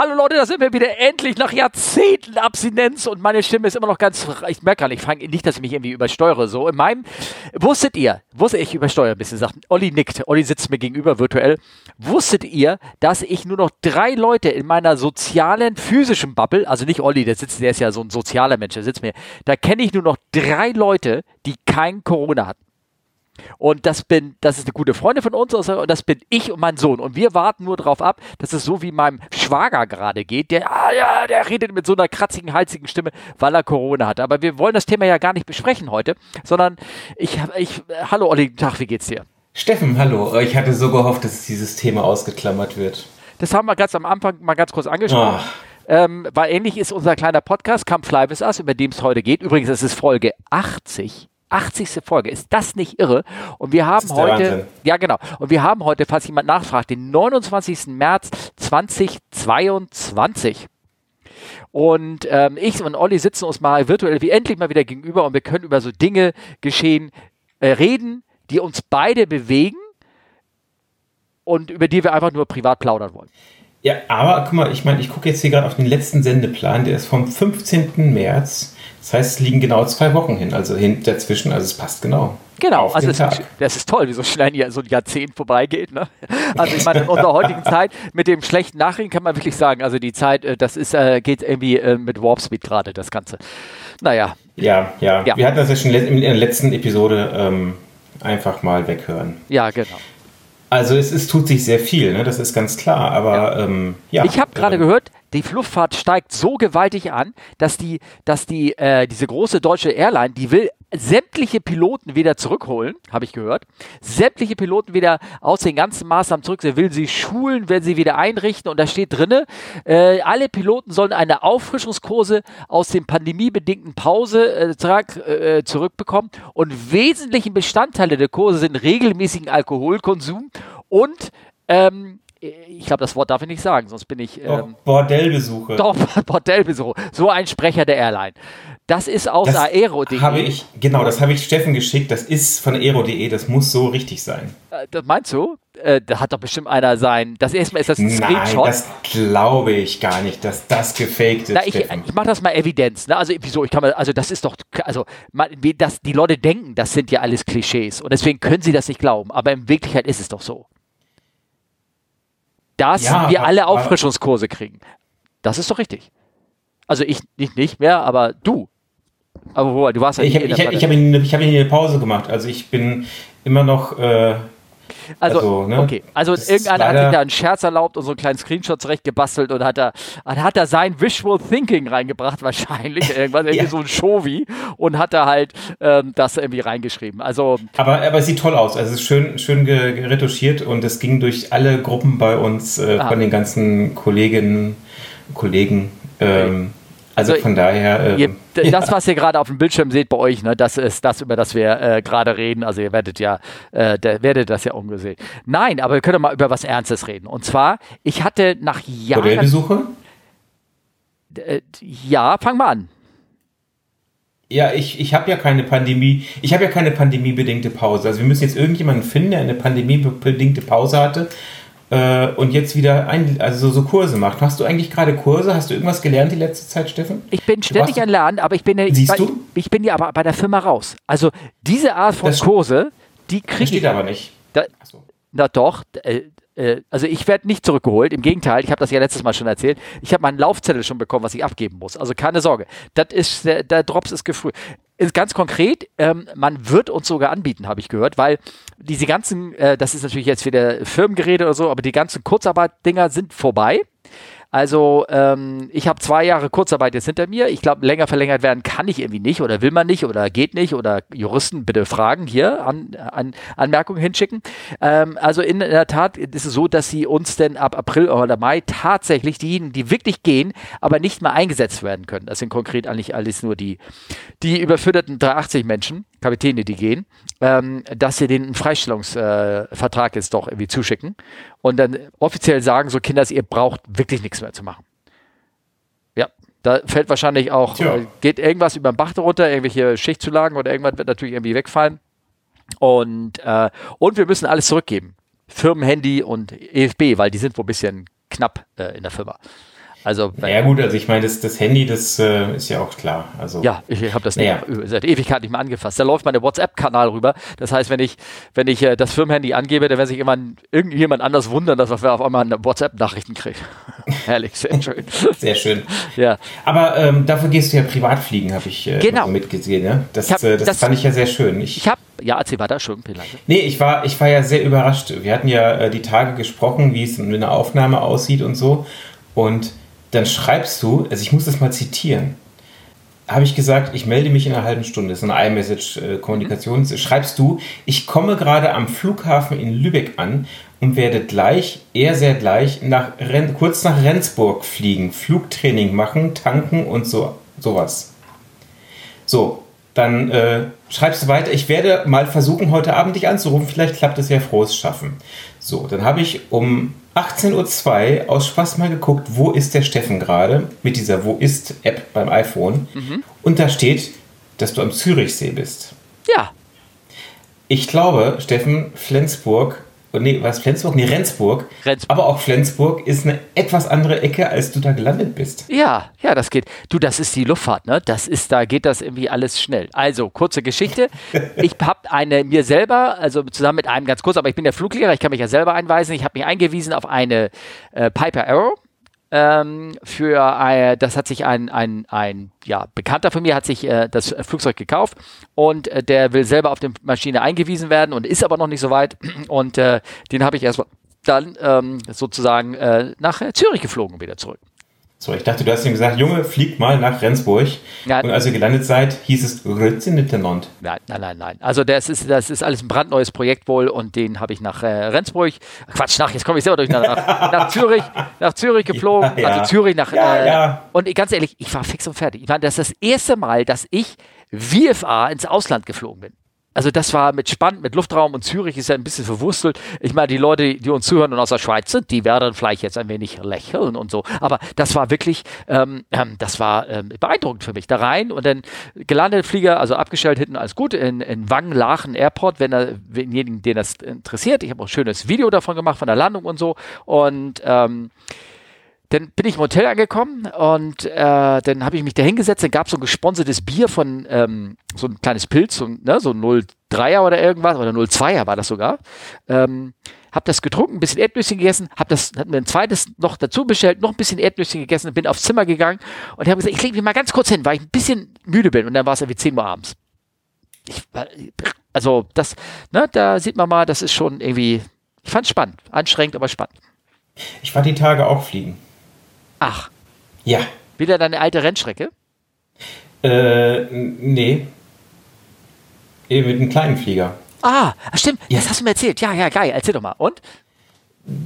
Hallo Leute, da sind wir wieder endlich nach Jahrzehnten Abstinenz und meine Stimme ist immer noch ganz. Ich merke gerade, ich fange nicht, dass ich mich irgendwie übersteuere. So in meinem. Wusstet ihr, wusste ich übersteuere ein bisschen, sagt Olli nickt. Olli sitzt mir gegenüber virtuell. Wusstet ihr, dass ich nur noch drei Leute in meiner sozialen, physischen Bubble, also nicht Olli, der sitzt, der ist ja so ein sozialer Mensch, der sitzt mir, da kenne ich nur noch drei Leute, die kein Corona hatten. Und das bin, das ist eine gute Freundin von uns und das bin ich und mein Sohn. Und wir warten nur darauf ab, dass es so wie meinem Schwager gerade geht. Der, ah, ja, der redet mit so einer kratzigen, halzigen Stimme, weil er Corona hat. Aber wir wollen das Thema ja gar nicht besprechen heute, sondern ich, ich, hallo Olli, Tag, wie geht's dir? Steffen, hallo. Ich hatte so gehofft, dass dieses Thema ausgeklammert wird. Das haben wir ganz am Anfang mal ganz kurz angesprochen. Oh. Ähm, weil ähnlich ist unser kleiner Podcast Come Fly With Us, über dem es heute geht. Übrigens, es ist Folge 80 80. Folge. Ist das nicht irre? Und wir haben heute, ja genau, und wir haben heute, falls jemand nachfragt, den 29. März 2022. Und ähm, ich und Olli sitzen uns mal virtuell wie endlich mal wieder gegenüber und wir können über so Dinge geschehen, äh, reden, die uns beide bewegen und über die wir einfach nur privat plaudern wollen. Ja, aber guck mal, ich meine, ich gucke jetzt hier gerade auf den letzten Sendeplan, der ist vom 15. März. Das heißt, es liegen genau zwei Wochen hin, also hin dazwischen, also es passt genau. Genau, also das ist, das ist, toll, wie so schnell hier so ein Jahrzehnt vorbeigeht. Ne? Also ich meine, in unserer heutigen Zeit mit dem schlechten Nachrichten kann man wirklich sagen, also die Zeit, äh, das ist, äh, geht irgendwie äh, mit Warp Speed gerade, das Ganze. Naja. Ja, ja, ja. Wir hatten das ja schon in der letzten Episode ähm, einfach mal weghören. Ja, genau. Also es, es tut sich sehr viel, ne? das ist ganz klar, aber ja. Ähm, ja ich habe gerade gehört, die Luftfahrt steigt so gewaltig an, dass die, dass die, äh, diese große deutsche Airline, die will sämtliche Piloten wieder zurückholen, habe ich gehört. Sämtliche Piloten wieder aus den ganzen Maßnahmen zurück. Sie will sie schulen, will sie wieder einrichten und da steht drinne, äh, alle Piloten sollen eine Auffrischungskurse aus dem pandemiebedingten Pause äh, äh, zurückbekommen und wesentliche Bestandteile der Kurse sind regelmäßigen Alkoholkonsum und ähm, ich glaube, das Wort darf ich nicht sagen, sonst bin ich. Ähm, Bordellbesuche. Doch, Bordellbesuche. So ein Sprecher der Airline. Das ist aus aero.de. Habe ich, genau, das habe ich Steffen geschickt. Das ist von aero.de. Das muss so richtig sein. Äh, das meinst du? Äh, da hat doch bestimmt einer sein. Das erste ist das ein Nein, Screenshot. das glaube ich gar nicht, dass das gefaked ist. Na, ich, ich mache das mal Evidenz. Ne? Also wieso? Ich kann mal, also das ist doch, also man, das, die Leute denken, das sind ja alles Klischees und deswegen können sie das nicht glauben. Aber in Wirklichkeit ist es doch so dass ja, wir alle Auffrischungskurse kriegen. Das ist doch richtig. Also ich nicht, nicht mehr, aber du. Aber du warst ja ich hab, ich, ich habe ich hab eine Pause gemacht. Also ich bin immer noch äh, also, also ne? okay. Also irgendeiner hat sich da einen Scherz erlaubt und so einen kleinen Screenshot zurechtgebastelt und hat da, hat da sein Visual Thinking reingebracht, wahrscheinlich. Irgendwas, irgendwie ja. so ein Showy und hat da halt ähm, das irgendwie reingeschrieben. Also. Aber, aber es sieht toll aus. Also es ist schön, schön geretuschiert und es ging durch alle Gruppen bei uns äh, von den ganzen Kolleginnen, Kollegen. Ähm, also, also, von daher. Äh, das, was ihr gerade auf dem Bildschirm seht bei euch, ne, das ist das, über das wir äh, gerade reden. Also ihr werdet ja, äh, der, werdet das ja umgesehen. Nein, aber wir können mal über was Ernstes reden. Und zwar, ich hatte nach Jahren. Bordellbesuche? Äh, ja, fang mal an. Ja, ich, ich habe ja keine Pandemie, ich habe ja keine pandemiebedingte Pause. Also wir müssen jetzt irgendjemanden finden, der eine pandemiebedingte Pause hatte äh, und jetzt wieder ein, also so, Kurse macht. Machst du eigentlich gerade Kurse? Hast du irgendwas gelernt die letzte Zeit, Steffen? Ich bin ständig an Lernen, aber ich bin, ja, Siehst ich, du? ich bin ja aber bei der Firma raus. Also diese Art von das, Kurse, die kriege ich. steht aber nicht. Da, so. Na doch, äh, äh, also ich werde nicht zurückgeholt. Im Gegenteil, ich habe das ja letztes Mal schon erzählt. Ich habe meinen Laufzettel schon bekommen, was ich abgeben muss. Also keine Sorge. Das ist, der, der Drops ist gefrüht. Ist ganz konkret, ähm, man wird uns sogar anbieten, habe ich gehört, weil diese ganzen, äh, das ist natürlich jetzt wieder Firmengeräte oder so, aber die ganzen Kurzarbeit-Dinger sind vorbei. Also ähm, ich habe zwei Jahre Kurzarbeit jetzt hinter mir. Ich glaube, länger verlängert werden kann ich irgendwie nicht oder will man nicht oder geht nicht oder Juristen bitte fragen hier an, an Anmerkungen hinschicken. Ähm, also in der Tat ist es so, dass sie uns denn ab April oder Mai tatsächlich diejenigen, die wirklich gehen, aber nicht mehr eingesetzt werden können. Das sind konkret eigentlich alles nur die, die überfütterten 380 Menschen, Kapitäne, die gehen, ähm, dass sie den Freistellungsvertrag äh, jetzt doch irgendwie zuschicken und dann offiziell sagen, so Kinders, ihr braucht wirklich nichts mehr zu machen. Ja, da fällt wahrscheinlich auch, äh, geht irgendwas über den Bach runter, irgendwelche Schichtzulagen oder irgendwas wird natürlich irgendwie wegfallen. Und, äh, und wir müssen alles zurückgeben. Firmenhandy und EFB, weil die sind wohl ein bisschen knapp äh, in der Firma. Also, ja gut, also ich meine, das, das Handy, das äh, ist ja auch klar. Also, ja, ich habe das naja. seit Ewigkeit nicht mehr angefasst. Da läuft meine WhatsApp-Kanal rüber. Das heißt, wenn ich, wenn ich äh, das Firmenhandy angebe, dann wird sich immer irgendjemand anders wundern, dass wir auf einmal WhatsApp-Nachrichten kriegen. Herrlich, sehr schön. sehr schön. Ja. Aber ähm, dafür gehst du ja privat fliegen, habe ich äh, genau. mitgesehen. Ja? Das, hab, äh, das, das, fand ich ja sehr schön. Ich, ich habe ja, erzähl weiter, schon, Nee, ich war, ich war ja sehr überrascht. Wir hatten ja äh, die Tage gesprochen, wie es in einer Aufnahme aussieht und so. Und dann schreibst du, also ich muss das mal zitieren, habe ich gesagt, ich melde mich in einer halben Stunde. Das ist eine iMessage-Kommunikation. Mhm. Schreibst du, ich komme gerade am Flughafen in Lübeck an und werde gleich, eher sehr gleich, nach Ren kurz nach Rendsburg fliegen, Flugtraining machen, tanken und so sowas. So, dann äh, schreibst du weiter, ich werde mal versuchen, heute Abend dich anzurufen, vielleicht klappt es ja frohes Schaffen. So, dann habe ich um 18.02 Uhr aus Spaß mal geguckt, wo ist der Steffen gerade mit dieser Wo ist App beim iPhone. Mhm. Und da steht, dass du am Zürichsee bist. Ja. Ich glaube, Steffen, Flensburg nee, was Flensburg? Nee, Rendsburg. Rendsburg. Aber auch Flensburg ist eine etwas andere Ecke, als du da gelandet bist. Ja, ja, das geht. Du, das ist die Luftfahrt, ne? Das ist, da geht das irgendwie alles schnell. Also, kurze Geschichte. ich habe eine mir selber, also zusammen mit einem ganz kurz, aber ich bin der Fluglehrer, ich kann mich ja selber einweisen. Ich habe mich eingewiesen auf eine äh, Piper Arrow ähm, für äh, das hat sich ein, ein, ein ja, Bekannter von mir hat sich äh, das Flugzeug gekauft und äh, der will selber auf die Maschine eingewiesen werden und ist aber noch nicht so weit und äh, den habe ich erst dann ähm, sozusagen äh, nach Zürich geflogen wieder zurück. So, ich dachte, du hast ihm gesagt, Junge, flieg mal nach Rendsburg. Ja, und als ihr gelandet seid, hieß es Rütze Nitterland. Nein, nein, nein, nein. Also das ist, das ist alles ein brandneues Projekt wohl und den habe ich nach äh, Rendsburg, Quatsch, nach, jetzt komme ich selber durch, nach, nach Zürich, nach Zürich geflogen. Ja, ja. Also Zürich nach, äh, und ganz ehrlich, ich war fix und fertig. Ich meine, das ist das erste Mal, dass ich VFA ins Ausland geflogen bin. Also das war mit Spann, mit Luftraum und Zürich ist ja ein bisschen verwurstelt. Ich meine, die Leute, die uns zuhören und aus der Schweiz sind, die werden vielleicht jetzt ein wenig lächeln und so. Aber das war wirklich, ähm, ähm, das war ähm, beeindruckend für mich. Da rein und dann gelandet, Flieger, also abgestellt hinten, alles gut, in, in Wangen-Lachen Airport, wenn er, denjenigen, den das interessiert. Ich habe auch ein schönes Video davon gemacht, von der Landung und so. Und ähm, dann bin ich im Hotel angekommen und äh, dann habe ich mich da hingesetzt. Dann gab es so ein gesponsertes Bier von ähm, so ein kleines Pilz, so, ne, so 03er oder irgendwas, oder 02er war das sogar. Ähm, hab das getrunken, ein bisschen Erdnüsschen gegessen, hab das, hat mir ein zweites noch dazu bestellt, noch ein bisschen Erdnüsschen gegessen, bin aufs Zimmer gegangen und habe gesagt, ich lege mich mal ganz kurz hin, weil ich ein bisschen müde bin und dann war es irgendwie 10 Uhr abends. Ich, also das, ne, da sieht man mal, das ist schon irgendwie, ich fand es spannend, anstrengend, aber spannend. Ich war die Tage auch fliegen. Ach. Ja. Wieder deine alte Rennstrecke? Äh, nee. Eben mit einem kleinen Flieger. Ah, stimmt. Ja. Das hast du mir erzählt. Ja, ja, geil. Erzähl doch mal. Und?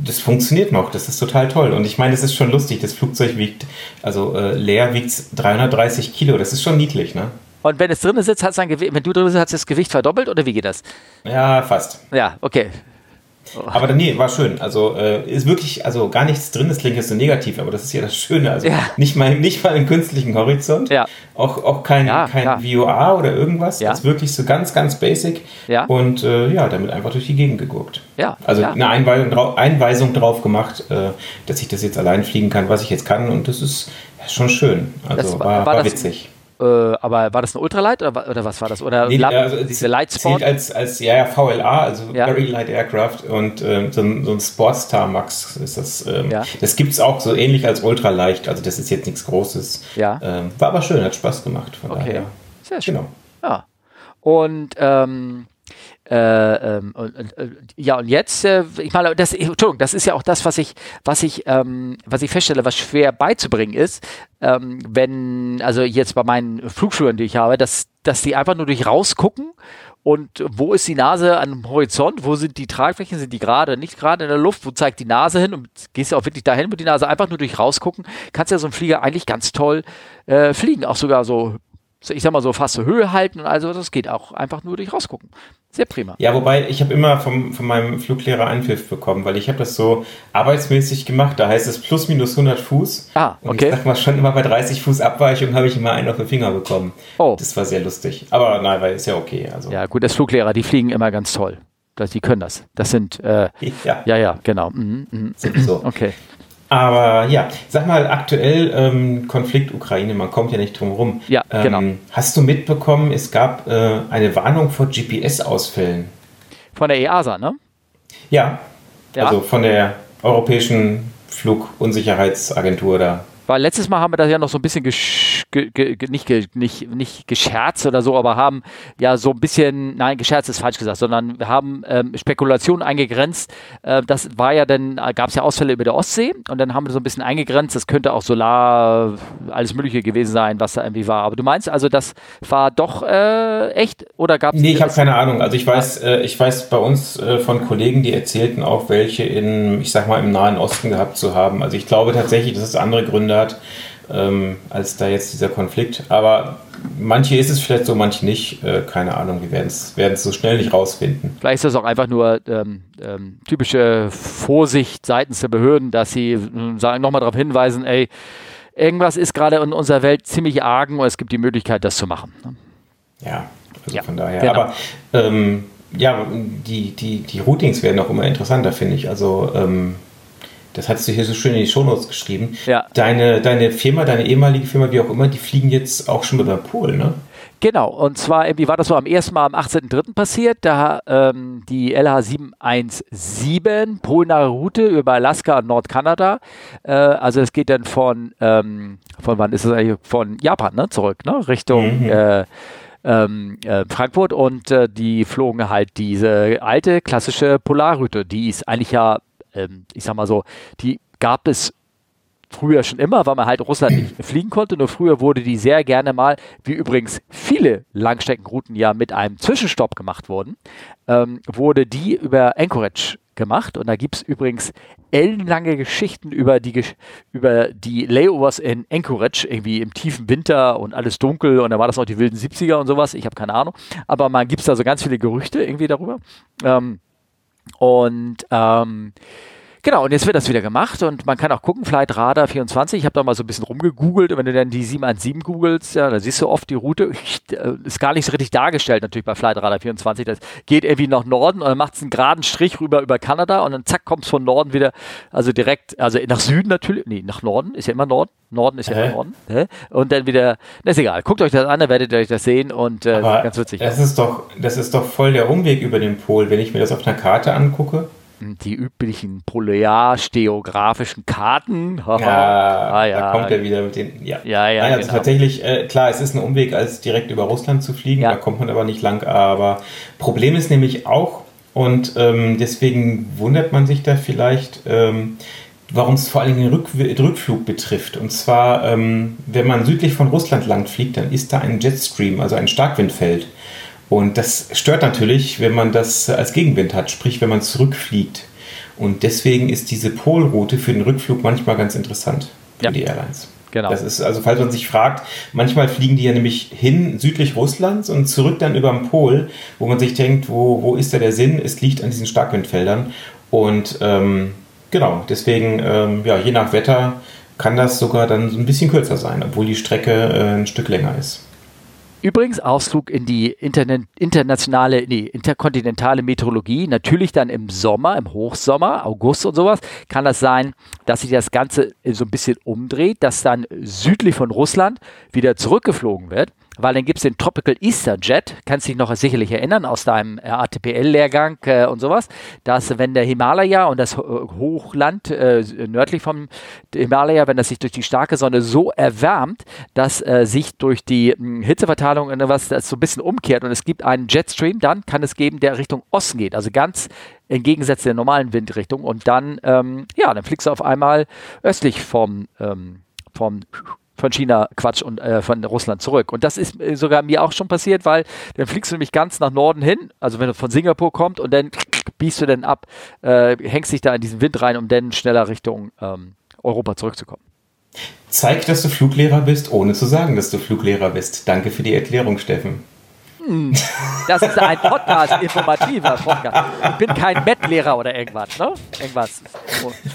Das funktioniert noch, das ist total toll. Und ich meine, es ist schon lustig, das Flugzeug wiegt, also äh, leer wiegt 330 Kilo, das ist schon niedlich, ne? Und wenn es drin sitzt, hat es wenn du drin sitzt, hat es das Gewicht verdoppelt oder wie geht das? Ja, fast. Ja, okay. Aber dann, nee, war schön. Also äh, ist wirklich, also gar nichts drin, das klingt jetzt so negativ, aber das ist ja das Schöne. Also ja. nicht mal nicht mal einen künstlichen Horizont. Ja. Auch, auch kein, ja, kein ja. VOA oder irgendwas. Ja. Das ist wirklich so ganz, ganz basic. Ja. Und äh, ja, damit einfach durch die Gegend gegurkt. Ja. Also eine Einweisung, drauf, Einweisung drauf gemacht, äh, dass ich das jetzt allein fliegen kann, was ich jetzt kann. Und das ist schon schön. Also war, war, war witzig. Äh, aber war das ein Ultralight oder, oder was war das? Oder nee, also diese Light Sport? als, als ja, ja, VLA, also ja. Very Light Aircraft und ähm, so, ein, so ein Sportstar Max ist das. Ähm, ja. Das gibt es auch so ähnlich als Ultraleicht, also das ist jetzt nichts Großes. Ja. Ähm, war aber schön, hat Spaß gemacht. okay. Daher. Sehr schön. Genau. Ja. Und ähm, äh, ähm, und, äh, ja, und jetzt, äh, ich meine, das, Entschuldigung, das ist ja auch das, was ich, was ich, ähm, was ich feststelle, was schwer beizubringen ist, ähm, wenn, also jetzt bei meinen Flugschülern, die ich habe, dass, dass die einfach nur durch rausgucken und wo ist die Nase am Horizont? Wo sind die Tragflächen? Sind die gerade, nicht gerade in der Luft? Wo zeigt die Nase hin? Und gehst du auch wirklich dahin, wo die Nase einfach nur durch rausgucken? Kannst ja so ein Flieger eigentlich ganz toll äh, fliegen. Auch sogar so ich sag mal so, fast Höhe halten und also das geht auch einfach nur durch rausgucken. Sehr prima. Ja, wobei ich habe immer vom, von meinem Fluglehrer Einpfiff bekommen, weil ich habe das so arbeitsmäßig gemacht. Da heißt es plus minus 100 Fuß. Ah, okay. Und ich sag mal schon immer bei 30 Fuß Abweichung habe ich immer einen auf den Finger bekommen. Oh. Das war sehr lustig. Aber nein, weil ist ja okay. Also. Ja, gut, als Fluglehrer, die fliegen immer ganz toll. Das, die können das. Das sind, äh, ja. ja, ja, genau. Mhm, mh. So. Okay. Aber ja, sag mal, aktuell ähm, Konflikt Ukraine, man kommt ja nicht drum rum. Ja, ähm, genau. Hast du mitbekommen, es gab äh, eine Warnung vor GPS-Ausfällen? Von der EASA, ne? Ja, Ja. also von der Europäischen Flugunsicherheitsagentur da. Weil letztes Mal haben wir das ja noch so ein bisschen gesch ge ge nicht, ge nicht, nicht gescherzt oder so, aber haben ja so ein bisschen, nein, gescherzt ist falsch gesagt, sondern wir haben ähm, Spekulationen eingegrenzt. Äh, das war ja dann, gab es ja Ausfälle über der Ostsee und dann haben wir so ein bisschen eingegrenzt, das könnte auch Solar, alles Mögliche gewesen sein, was da irgendwie war. Aber du meinst also, das war doch äh, echt oder gab es. Nee, ich habe keine Ahnung. Also ich weiß, äh, ich weiß bei uns äh, von Kollegen, die erzählten auch, welche in, ich sag mal, im Nahen Osten gehabt zu haben. Also ich glaube tatsächlich, dass es andere Gründe hat, ähm, als da jetzt dieser Konflikt. Aber manche ist es vielleicht so, manche nicht. Äh, keine Ahnung, wir werden es so schnell nicht rausfinden. Vielleicht ist das auch einfach nur ähm, ähm, typische Vorsicht seitens der Behörden, dass sie sagen, nochmal darauf hinweisen, ey, irgendwas ist gerade in unserer Welt ziemlich argen und es gibt die Möglichkeit, das zu machen. ne? Ja, also Ja, von daher. genau. Aber ähm, ja, die, die, die Routings werden auch immer interessanter, finde ich. Also ähm, das hattest du hier so schön in die Shownotes geschrieben. Ja. Deine, deine Firma, deine ehemalige Firma, wie auch immer, die fliegen jetzt auch schon über Pol, ne? Genau, und zwar, irgendwie war das so am ersten Mal am 18.03. passiert, da ähm, die LH717 polnahe Route über Alaska und Nordkanada, äh, also es geht dann von, ähm, von wann ist es eigentlich, von Japan ne, zurück, ne, Richtung Mhm. äh, ähm, äh, Frankfurt und äh, die flogen halt diese alte klassische Polarroute, die ist eigentlich ja, ähm, ich sag mal so, die gab es früher schon immer, weil man halt Russland nicht fliegen konnte. Nur früher wurde die sehr gerne mal, wie übrigens viele Langstreckenrouten ja mit einem Zwischenstopp gemacht wurden, ähm, wurde die über Anchorage gemacht. Und da gibt es übrigens ellenlange Geschichten über die, über die Layovers in Anchorage, irgendwie im tiefen Winter und alles dunkel. Und da war das noch die wilden 70er und sowas. Ich habe keine Ahnung. Aber man gibt es da so ganz viele Gerüchte irgendwie darüber. Ähm, und ähm, Genau, und jetzt wird das wieder gemacht und man kann auch gucken, Flight Radar 24, ich habe da mal so ein bisschen rumgegoogelt und wenn du dann die 717 googelst, ja, da siehst du oft die Route, äh, ist gar nicht so richtig dargestellt natürlich bei Flight Radar 24, das geht irgendwie nach Norden und dann macht es einen geraden Strich rüber über Kanada und dann zack, kommt es von Norden wieder, also direkt, also nach Süden natürlich, nee, nach Norden, ist ja immer Norden, Norden ist ja Hä? immer Norden, hä? und dann wieder, na ist egal, guckt euch das an, dann werdet ihr euch das sehen und äh, ganz witzig. das ist, doch, das ist doch voll der Umweg über den Pol, wenn ich mir das auf einer Karte angucke. Die üblichen polarsteografischen Karten. Ja, Ah, ja. da kommt er wieder mit den. Ja, Ja, ja, Nein, also genau. tatsächlich, äh, klar, es ist ein Umweg, als direkt über Russland zu fliegen. Ja. Da kommt man aber nicht lang. Aber Problem ist nämlich auch, und ähm, deswegen wundert man sich da vielleicht, ähm, warum es vor allem den, Rück den Rückflug betrifft. Und zwar, ähm, wenn man südlich von Russland lang fliegt, dann ist da ein Jetstream, also ein Starkwindfeld. Und das stört natürlich, wenn man das als Gegenwind hat, sprich, wenn man zurückfliegt. Und deswegen ist diese Polroute für den Rückflug manchmal ganz interessant für Ja. die Airlines. Genau. Das ist, also falls man sich fragt, manchmal fliegen die ja nämlich hin südlich Russlands und zurück dann über den Pol, wo man sich denkt, wo, wo ist da der Sinn? Es liegt an diesen Starkwindfeldern. Und ähm, genau, deswegen, ähm, ja, je nach Wetter kann das sogar dann so ein bisschen kürzer sein, obwohl die Strecke äh, ein Stück länger ist. Übrigens Ausflug in die Internet, internationale, nee, interkontinentale Meteorologie, natürlich dann im Sommer, im Hochsommer, August und sowas, kann das sein, dass sich das Ganze so ein bisschen umdreht, dass dann südlich von Russland wieder zurückgeflogen wird, weil dann gibt es den Tropical Easter Jet, kannst dich noch sicherlich erinnern aus deinem äh, ATPL-Lehrgang äh, und sowas, dass wenn der Himalaya und das Ho- Hochland äh, nördlich vom Himalaya, wenn das sich durch die starke Sonne so erwärmt, dass äh, sich durch die mh, Hitzeverteilung und was das so ein bisschen umkehrt und es gibt einen Jetstream, dann kann es geben, der Richtung Osten geht, also ganz entgegengesetzt der normalen Windrichtung. Und dann, ähm, ja, dann fliegst du auf einmal östlich vom, ähm, vom von China, Quatsch, und äh, von Russland zurück. Und das ist äh, sogar mir auch schon passiert, weil dann fliegst du nämlich ganz nach Norden hin, also wenn du von Singapur kommst und dann biegst du dann ab, äh, hängst dich da in diesen Wind rein, um dann schneller Richtung ähm, Europa zurückzukommen. Zeig, dass du Fluglehrer bist, ohne zu sagen, dass du Fluglehrer bist. Danke für die Erklärung, Steffen. Das ist ein Podcast, informativer Podcast. Ich bin kein Bettlehrer oder irgendwas, ne? Irgendwas.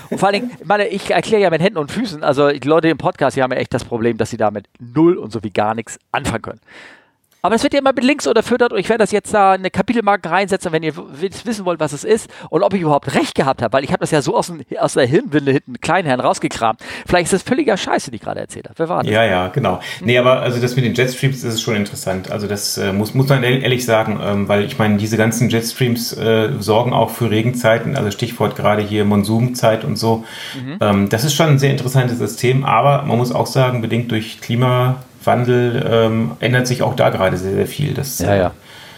Und vor allen Dingen, ich meine, ich erkläre ja mit Händen und Füßen, also die Leute im Podcast, die haben ja echt das Problem, dass sie damit null und so wie gar nichts anfangen können. Aber es wird ja immer mit Links unterfüttert und ich werde das jetzt da eine Kapitelmarke reinsetzen, wenn ihr wissen wollt, was es ist und ob ich überhaupt recht gehabt habe, weil ich habe das ja so aus, dem, aus der Hirnwinde hinten Kleinherrn rausgekramt. Vielleicht ist das völliger Scheiße, die ich gerade erzählt habe. Wer war das? Ja, ja, genau. Nee, aber also das mit den Jetstreams, das ist schon interessant. Also das äh, muss, muss man ehrlich sagen, ähm, weil ich meine, diese ganzen Jetstreams äh, sorgen auch für Regenzeiten, also Stichwort gerade hier Monsumzeit und so. Mhm. Ähm, das ist schon ein sehr interessantes System, aber man muss auch sagen, bedingt durch Klima Wandel ähm, ändert sich auch da gerade sehr, sehr viel. Das, ja, ja.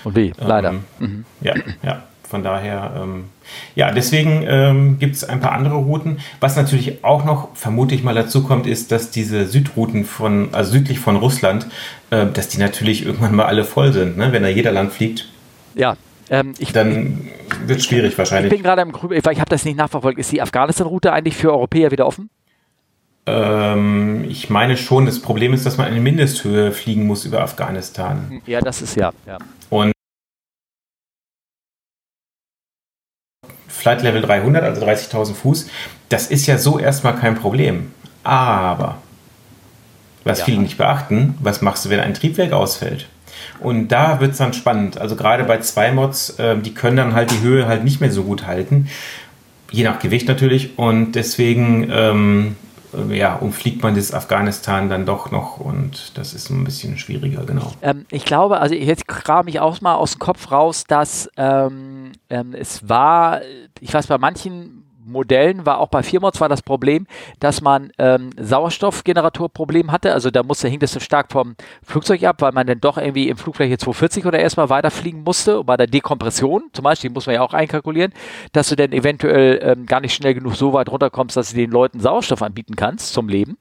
Und wie, leider. Ähm, mhm. Ja, ja. Von daher, ähm, ja, deswegen ähm, gibt es ein paar andere Routen. Was natürlich auch noch, vermute ich mal, dazu kommt, ist, dass diese Südrouten von, also südlich von Russland, äh, dass die natürlich irgendwann mal alle voll sind, ne? wenn da jeder lang fliegt. Ja, ähm, ich, dann wird es schwierig wahrscheinlich. Ich bin gerade im Grübel, ich habe das nicht nachverfolgt. Ist die Afghanistan-Route eigentlich für Europäer wieder offen? Ähm, ich meine schon, das Problem ist, dass man eine Mindesthöhe fliegen muss über Afghanistan. Ja, das ist ja. ja. Und Flight Level 300, also 30.000 Fuß, das ist ja so erstmal kein Problem. Aber, was ja. viele nicht beachten, was machst du, wenn ein Triebwerk ausfällt? Und da wird es dann spannend. Also gerade bei zwei Mods, äh, die können dann halt die Höhe halt nicht mehr so gut halten. Je nach Gewicht natürlich. Und deswegen ähm, äh, ja, umfliegt man das Afghanistan dann doch noch und das ist ein bisschen schwieriger, genau. Ähm, ich glaube, also jetzt kram ich auch mal aus dem Kopf raus, dass ähm, ähm, es war, ich weiß, bei manchen Modellen war auch bei Firmods war das Problem, dass man ähm, Sauerstoffgeneratorproblem hatte. Also da musste, hing das so stark vom Flugzeug ab, weil man dann doch irgendwie im Flugfläche 240 oder erstmal weiterfliegen musste. Und bei der Dekompression zum Beispiel, die muss man ja auch einkalkulieren, dass du dann eventuell ähm, gar nicht schnell genug so weit runterkommst, dass du den Leuten Sauerstoff anbieten kannst zum Leben.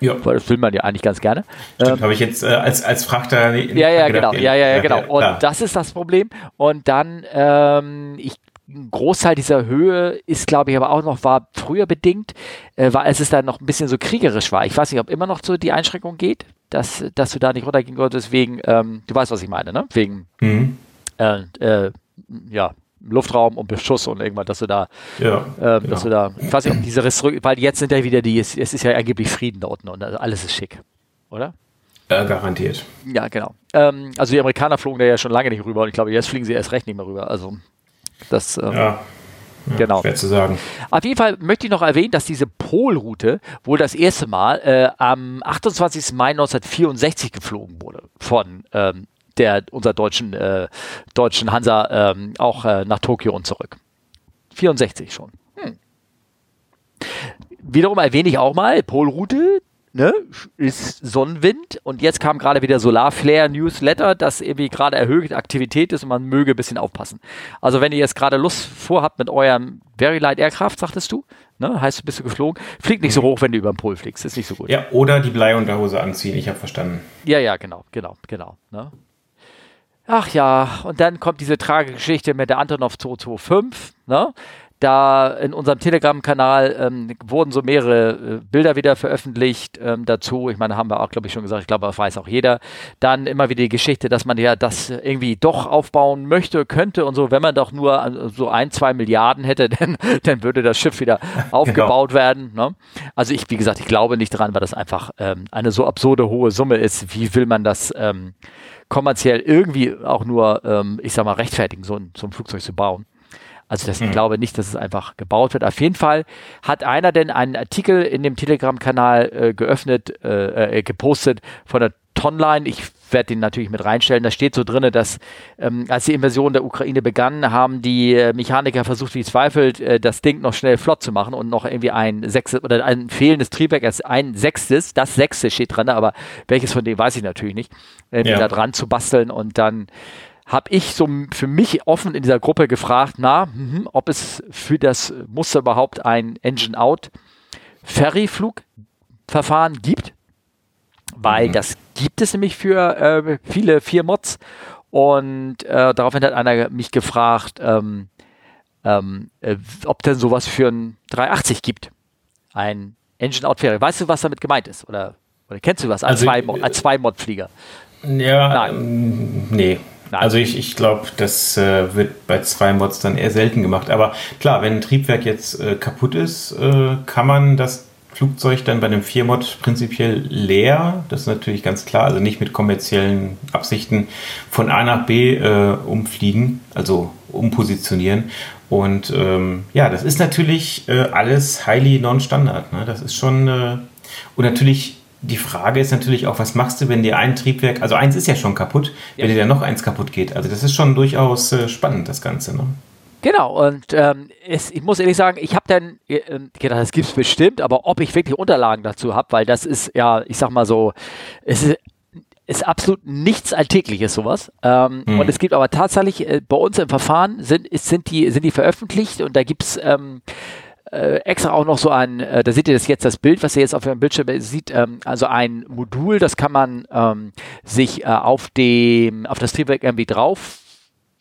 Ja. weil das will man ja eigentlich ganz gerne. ähm, habe ich jetzt äh, als, als Frachter ja, ja, gedacht, genau. Ja, ja, ja, genau. Und klar. das ist das Problem. Und dann, ähm, ich ein Großteil dieser Höhe ist, glaube ich, aber auch noch war früher bedingt, äh, als es dann noch ein bisschen so kriegerisch war. Ich weiß nicht, ob immer noch so die Einschränkung geht, dass, dass du da nicht runtergehen konntest, wegen, ähm, du weißt, was ich meine, ne? Wegen, mhm. äh, äh, ja, Luftraum und Beschuss und irgendwann, dass du da, ja, äh, dass ja. du da, ich weiß nicht, ob diese Restriktionen, weil jetzt sind ja wieder die, es, es ist ja angeblich Frieden da unten und alles ist schick, oder? Äh, garantiert. Ja, genau. Ähm, also die Amerikaner flogen da ja schon lange nicht rüber und ich glaube, jetzt fliegen sie erst recht nicht mehr rüber. Also das, ähm, ja. Ja, genau. Schwer zu sagen. Auf jeden Fall möchte ich noch erwähnen, dass diese Polroute wohl das erste Mal äh, am 28. Mai 1964 geflogen wurde von ähm, der unserer deutschen, äh, deutschen Hansa ähm, auch äh, nach Tokio und zurück. 64 schon. Hm. Wiederum erwähne ich auch mal Polroute, ne, ist Sonnenwind und jetzt kam gerade wieder Solarflare Newsletter, dass irgendwie gerade erhöhte Aktivität ist und man möge ein bisschen aufpassen. Also wenn ihr jetzt gerade Lust vorhabt mit eurem Very Light Aircraft, sagtest du, ne, heißt du bist du geflogen, flieg nicht so hoch, wenn du über den Pol fliegst, ist nicht so gut. Ja, oder die Bleiunterhose anziehen, ich habe verstanden. Ja, ja, genau, genau, genau. Ne? Ach ja, und dann kommt diese tragische Geschichte mit der Antonov 225, ne? Da in unserem Telegram-Kanal ähm, wurden so mehrere äh, Bilder wieder veröffentlicht ähm, dazu. Ich meine, haben wir auch, glaube ich, schon gesagt, ich glaube, das weiß auch jeder. Dann immer wieder die Geschichte, dass man ja das irgendwie doch aufbauen möchte, könnte und so. Wenn man doch nur so ein, zwei Milliarden hätte, dann, dann würde das Schiff wieder aufgebaut genau. werden. Ne? Also ich, wie gesagt, ich glaube nicht dran, weil das einfach ähm, eine so absurde hohe Summe ist. Wie will man das ähm, kommerziell irgendwie auch nur, ähm, ich sag mal, rechtfertigen, so ein, so ein Flugzeug zu bauen? Also das, ich mhm. glaube nicht, dass es einfach gebaut wird. Auf jeden Fall hat einer denn einen Artikel in dem Telegram-Kanal äh, geöffnet, äh, äh, gepostet von der Tonline. Ich werde den natürlich mit reinstellen. Da steht so drin, dass ähm, als die Invasion der Ukraine begann, haben die äh, Mechaniker versucht, wie zweifelt, äh, das Ding noch schnell flott zu machen und noch irgendwie ein sechstes oder ein fehlendes Triebwerk als ein sechstes, das sechste steht drin, aber welches von denen weiß ich natürlich nicht, äh, ja. da dran zu basteln und dann habe ich so für mich offen in dieser Gruppe gefragt, na, mh, ob es für das Muster überhaupt ein Engine-Out-Ferry-Flugverfahren gibt, weil mhm. das gibt es nämlich für äh, viele vier Mods und äh, daraufhin hat einer mich gefragt, ähm, ähm, äh, ob denn sowas für ein 380 gibt, ein Engine-Out-Ferry. Weißt du, was damit gemeint ist? Oder, oder kennst du was als also, Zwei-Mod-Flieger? Ja, Nein. Ähm, nee. Also ich, ich glaube, das äh, wird bei zwei Mods dann eher selten gemacht. Aber klar, wenn ein Triebwerk jetzt äh, kaputt ist, äh, kann man das Flugzeug dann bei einem Viermod prinzipiell leer. Das ist natürlich ganz klar. Also nicht mit kommerziellen Absichten von A nach B äh, umfliegen, also umpositionieren. Und ähm, ja, das ist natürlich äh, alles highly non-standard. Ne? Das ist schon. Äh, und natürlich die Frage ist natürlich auch, was machst du, wenn dir ein Triebwerk, also eins ist ja schon kaputt, ja. wenn dir dann noch eins kaputt geht. Also das ist schon durchaus äh, spannend, das Ganze. Ne? Genau, und ähm, es, ich muss ehrlich sagen, ich habe dann äh, gedacht, das gibt es bestimmt, aber ob ich wirklich Unterlagen dazu habe, weil das ist ja, ich sag mal so, es ist, ist absolut nichts Alltägliches sowas. Ähm, mhm. Und es gibt aber tatsächlich, äh, bei uns im Verfahren sind, ist, sind, die, sind die veröffentlicht und da gibt es ähm, äh, extra auch noch so ein, äh, da seht ihr das jetzt das Bild, was ihr jetzt auf dem Bildschirm sieht, ähm, also ein Modul, das kann man ähm, sich äh, auf dem, auf das Triebwerk irgendwie drauf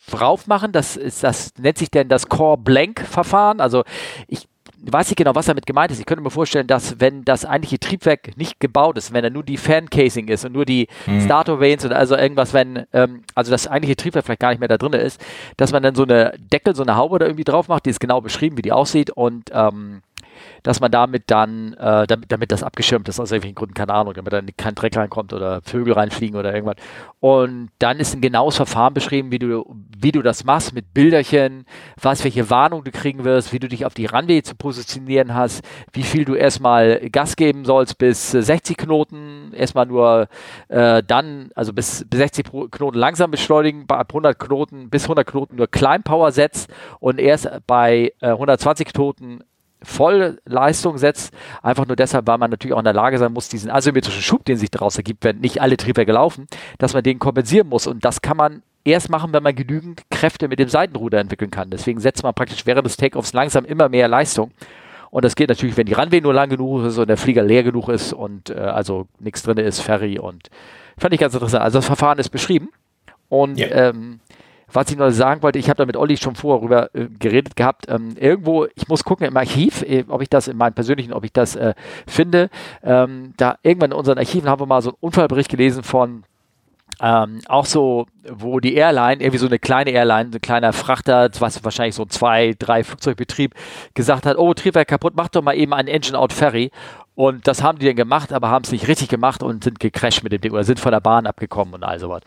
drauf machen. Das ist, das nennt sich denn das Core Blank Verfahren. Also ich weiß nicht genau, was damit gemeint ist. Ich könnte mir vorstellen, dass wenn das eigentliche Triebwerk nicht gebaut ist, wenn da nur die Fan-Casing ist und nur die mhm. Starter-Vanes oder also irgendwas, wenn, ähm, also das eigentliche Triebwerk vielleicht gar nicht mehr da drin ist, dass man dann so eine Deckel, so eine Haube da irgendwie drauf macht, die ist genau beschrieben, wie die aussieht und ähm, dass man damit dann, äh, damit, damit das abgeschirmt ist, aus irgendwelchen Gründen, keine Ahnung, damit dann kein Dreck reinkommt oder Vögel reinfliegen oder irgendwas. Und dann ist ein genaues Verfahren beschrieben, wie du, wie du das machst mit Bilderchen, was, welche Warnung du kriegen wirst, wie du dich auf die Runway zu positionieren hast, wie viel du erstmal Gas geben sollst bis 60 Knoten, erstmal nur äh, dann, also bis, bis 60 Knoten langsam beschleunigen, ab 100 Knoten bis 100 Knoten nur Kleinpower setzt und erst bei äh, 120 Knoten Vollleistung setzt, einfach nur deshalb, weil man natürlich auch in der Lage sein muss, diesen asymmetrischen Schub, den sich daraus ergibt, wenn nicht alle Triebwerke laufen, dass man den kompensieren muss. Und das kann man erst machen, wenn man genügend Kräfte mit dem Seitenruder entwickeln kann. Deswegen setzt man praktisch während des Takeoffs langsam immer mehr Leistung. Und das geht natürlich, wenn die Runway nur lang genug ist und der Flieger leer genug ist und äh, also nichts drin ist, Ferry und fand ich ganz interessant. Also das Verfahren ist beschrieben. Und yeah. ähm, was ich noch sagen wollte, ich habe da mit Olli schon vorher darüber äh, geredet gehabt. Ähm, irgendwo, ich muss gucken im Archiv, äh, ob ich das in meinem persönlichen, ob ich das äh, finde. Ähm, da irgendwann in unseren Archiven haben wir mal so einen Unfallbericht gelesen von ähm, auch so, wo die Airline, irgendwie so eine kleine Airline, ein kleiner Frachter, was wahrscheinlich so ein zwei, drei Flugzeugbetrieb, gesagt hat, oh, Triebwerk kaputt, mach doch mal eben ein Engine-Out-Ferry. Und das haben die dann gemacht, aber haben es nicht richtig gemacht und sind gecrashed mit dem Ding oder sind von der Bahn abgekommen und all sowas.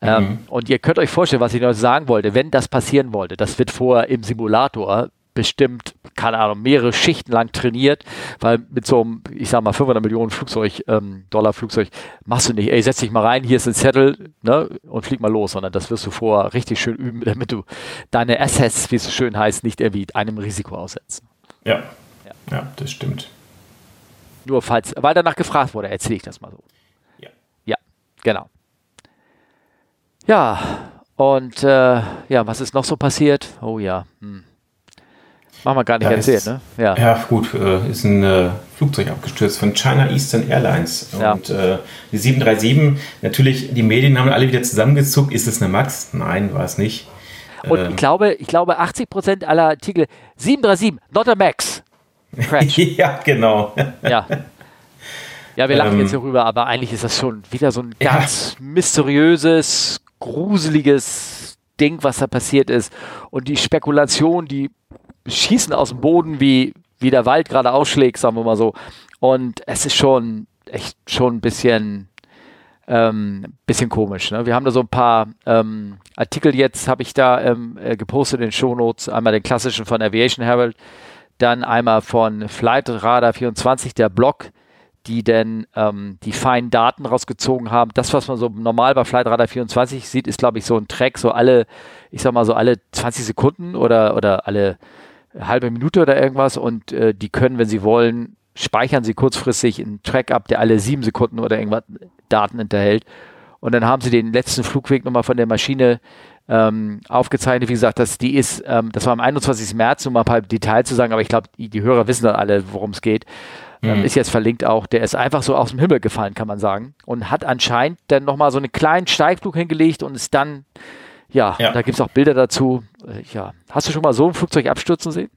Ähm, mhm. und ihr könnt euch vorstellen, was ich noch sagen wollte, wenn das passieren wollte, das wird vorher im Simulator bestimmt, keine Ahnung, mehrere Schichten lang trainiert, weil mit so einem, ich sag mal, 500 Millionen Flugzeug, ähm, Dollar Flugzeug, machst du nicht, ey, setz dich mal rein, hier ist ein Zettel, ne, und flieg mal los, sondern das wirst du vorher richtig schön üben, damit du deine Assets, wie es so schön heißt, nicht irgendwie einem Risiko aussetzen. Ja. Ja, ja das stimmt. Nur falls, weil danach gefragt wurde, erzähle ich das mal so. Ja. Ja, genau. Ja, und äh, ja, was ist noch so passiert? Oh ja, hm. Machen wir gar nicht ja, erzählen, ne? Ja, ja gut, äh, ist ein äh, Flugzeug abgestürzt von China Eastern Airlines. Ja. Und äh, die 737, natürlich, die Medien haben alle wieder zusammengezuckt. Ist es eine Max? Nein, war es nicht. Und ähm, ich glaube, ich glaube, 80 Prozent aller Artikel 737, not a Max. ja, genau. ja. Ja, wir lachen ähm, jetzt hierüber, aber eigentlich ist das schon wieder so ein ganz ja. mysteriöses, gruseliges Ding, was da passiert ist. Und die Spekulation, die schießen aus dem Boden, wie, wie der Wald gerade ausschlägt, sagen wir mal so. Und es ist schon echt schon ein bisschen, ähm, bisschen komisch. Ne? Wir haben da so ein paar ähm, Artikel jetzt, habe ich da ähm, äh, gepostet in den Shownotes. Einmal den klassischen von Aviation Herald, dann einmal von Flight Radar 24, der Blog, die denn ähm, die feinen Daten rausgezogen haben. Das, was man so normal bei Flight Radar 24 sieht, ist, glaube ich, so ein Track, so alle, ich sag mal so alle 20 Sekunden oder, oder alle halbe Minute oder irgendwas und äh, die können, wenn sie wollen, speichern sie kurzfristig einen Track ab, der alle sieben Sekunden oder irgendwas Daten enthält. Und dann haben sie den letzten Flugweg nochmal von der Maschine ähm, aufgezeichnet. Wie gesagt, das, die ist, ähm, das war am 21. März, um mal ein paar Details zu sagen, aber ich glaube, die, die, Hörer wissen dann alle, worum es geht. Ähm, mhm. ist jetzt verlinkt auch. Der ist einfach so aus dem Himmel gefallen, kann man sagen. Und hat anscheinend dann nochmal so einen kleinen Steigflug hingelegt und ist dann ja, ja. da gibt es auch Bilder dazu. Äh, ja. Hast du schon mal so ein Flugzeug abstürzen sehen?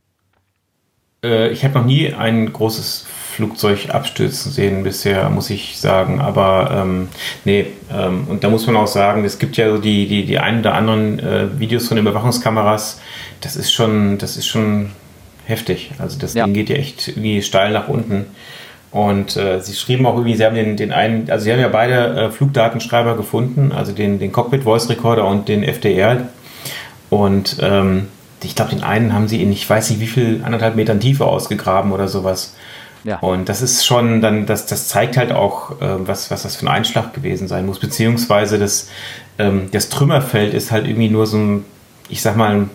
Äh, ich habe noch nie ein großes Flugzeug abstürzen sehen bisher, muss ich sagen. Aber ähm, nee, ähm, und da muss man auch sagen, es gibt ja so die, die, die ein oder anderen äh, Videos von den Überwachungskameras. Das ist schon, das ist schon heftig. Also das ja. Ding geht ja echt irgendwie steil nach unten. Und äh, sie schrieben auch irgendwie, sie haben den, den einen, also sie haben ja beide äh, Flugdatenschreiber gefunden, also den, den Cockpit Voice Recorder und den FDR. Und ähm, ich glaube, den einen haben sie in, ich weiß nicht wie viel, anderthalb Metern Tiefe ausgegraben oder sowas. Ja. Und das ist schon dann, das, das zeigt halt auch, äh, was, was das für ein Einschlag gewesen sein muss. Beziehungsweise das, ähm, das Trümmerfeld ist halt irgendwie nur so ein, ich sag mal,